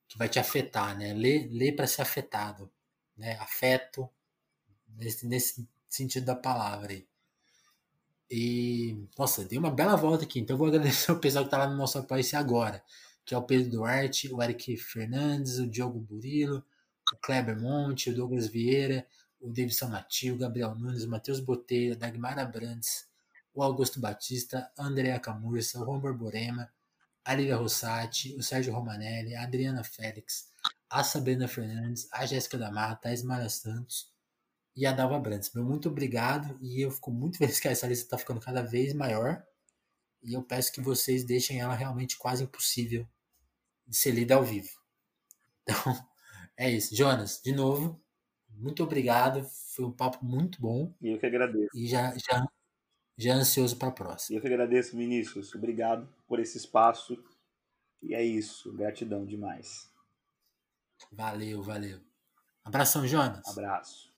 que vai te afetar, né? Lê, lê para ser afetado, né? Afeto nesse, nesse sentido da palavra aí. E, nossa, dei uma bela volta aqui. Então, vou agradecer o pessoal que tá lá no nosso apoio agora, que é o Pedro Duarte, o Eric Fernandes, o Diogo Burilo, o Kleber Monte, o Douglas Vieira, o Davidson Matil, o Gabriel Nunes, o Matheus Boteira, Dagmar Abrantes, o Augusto Batista, Andréa Camurça, o Juan Borborema, a Lívia Rossati, o Sérgio Romanelli, a Adriana Félix, a Sabrina Fernandes, a Jéssica da Mata, a Ismara Santos e a Dalva Brandes. Meu muito obrigado e eu fico muito feliz que essa lista está ficando cada vez maior e eu peço que vocês deixem ela realmente quase impossível de ser lida ao vivo. Então, é isso. Jonas, de novo, muito obrigado. Foi um papo muito bom. E eu que agradeço. E já, já, já ansioso para a próxima. E eu que agradeço, Vinícius. Obrigado por esse espaço. E é isso. Gratidão demais. Valeu, valeu. Abração, Jonas. Abraço.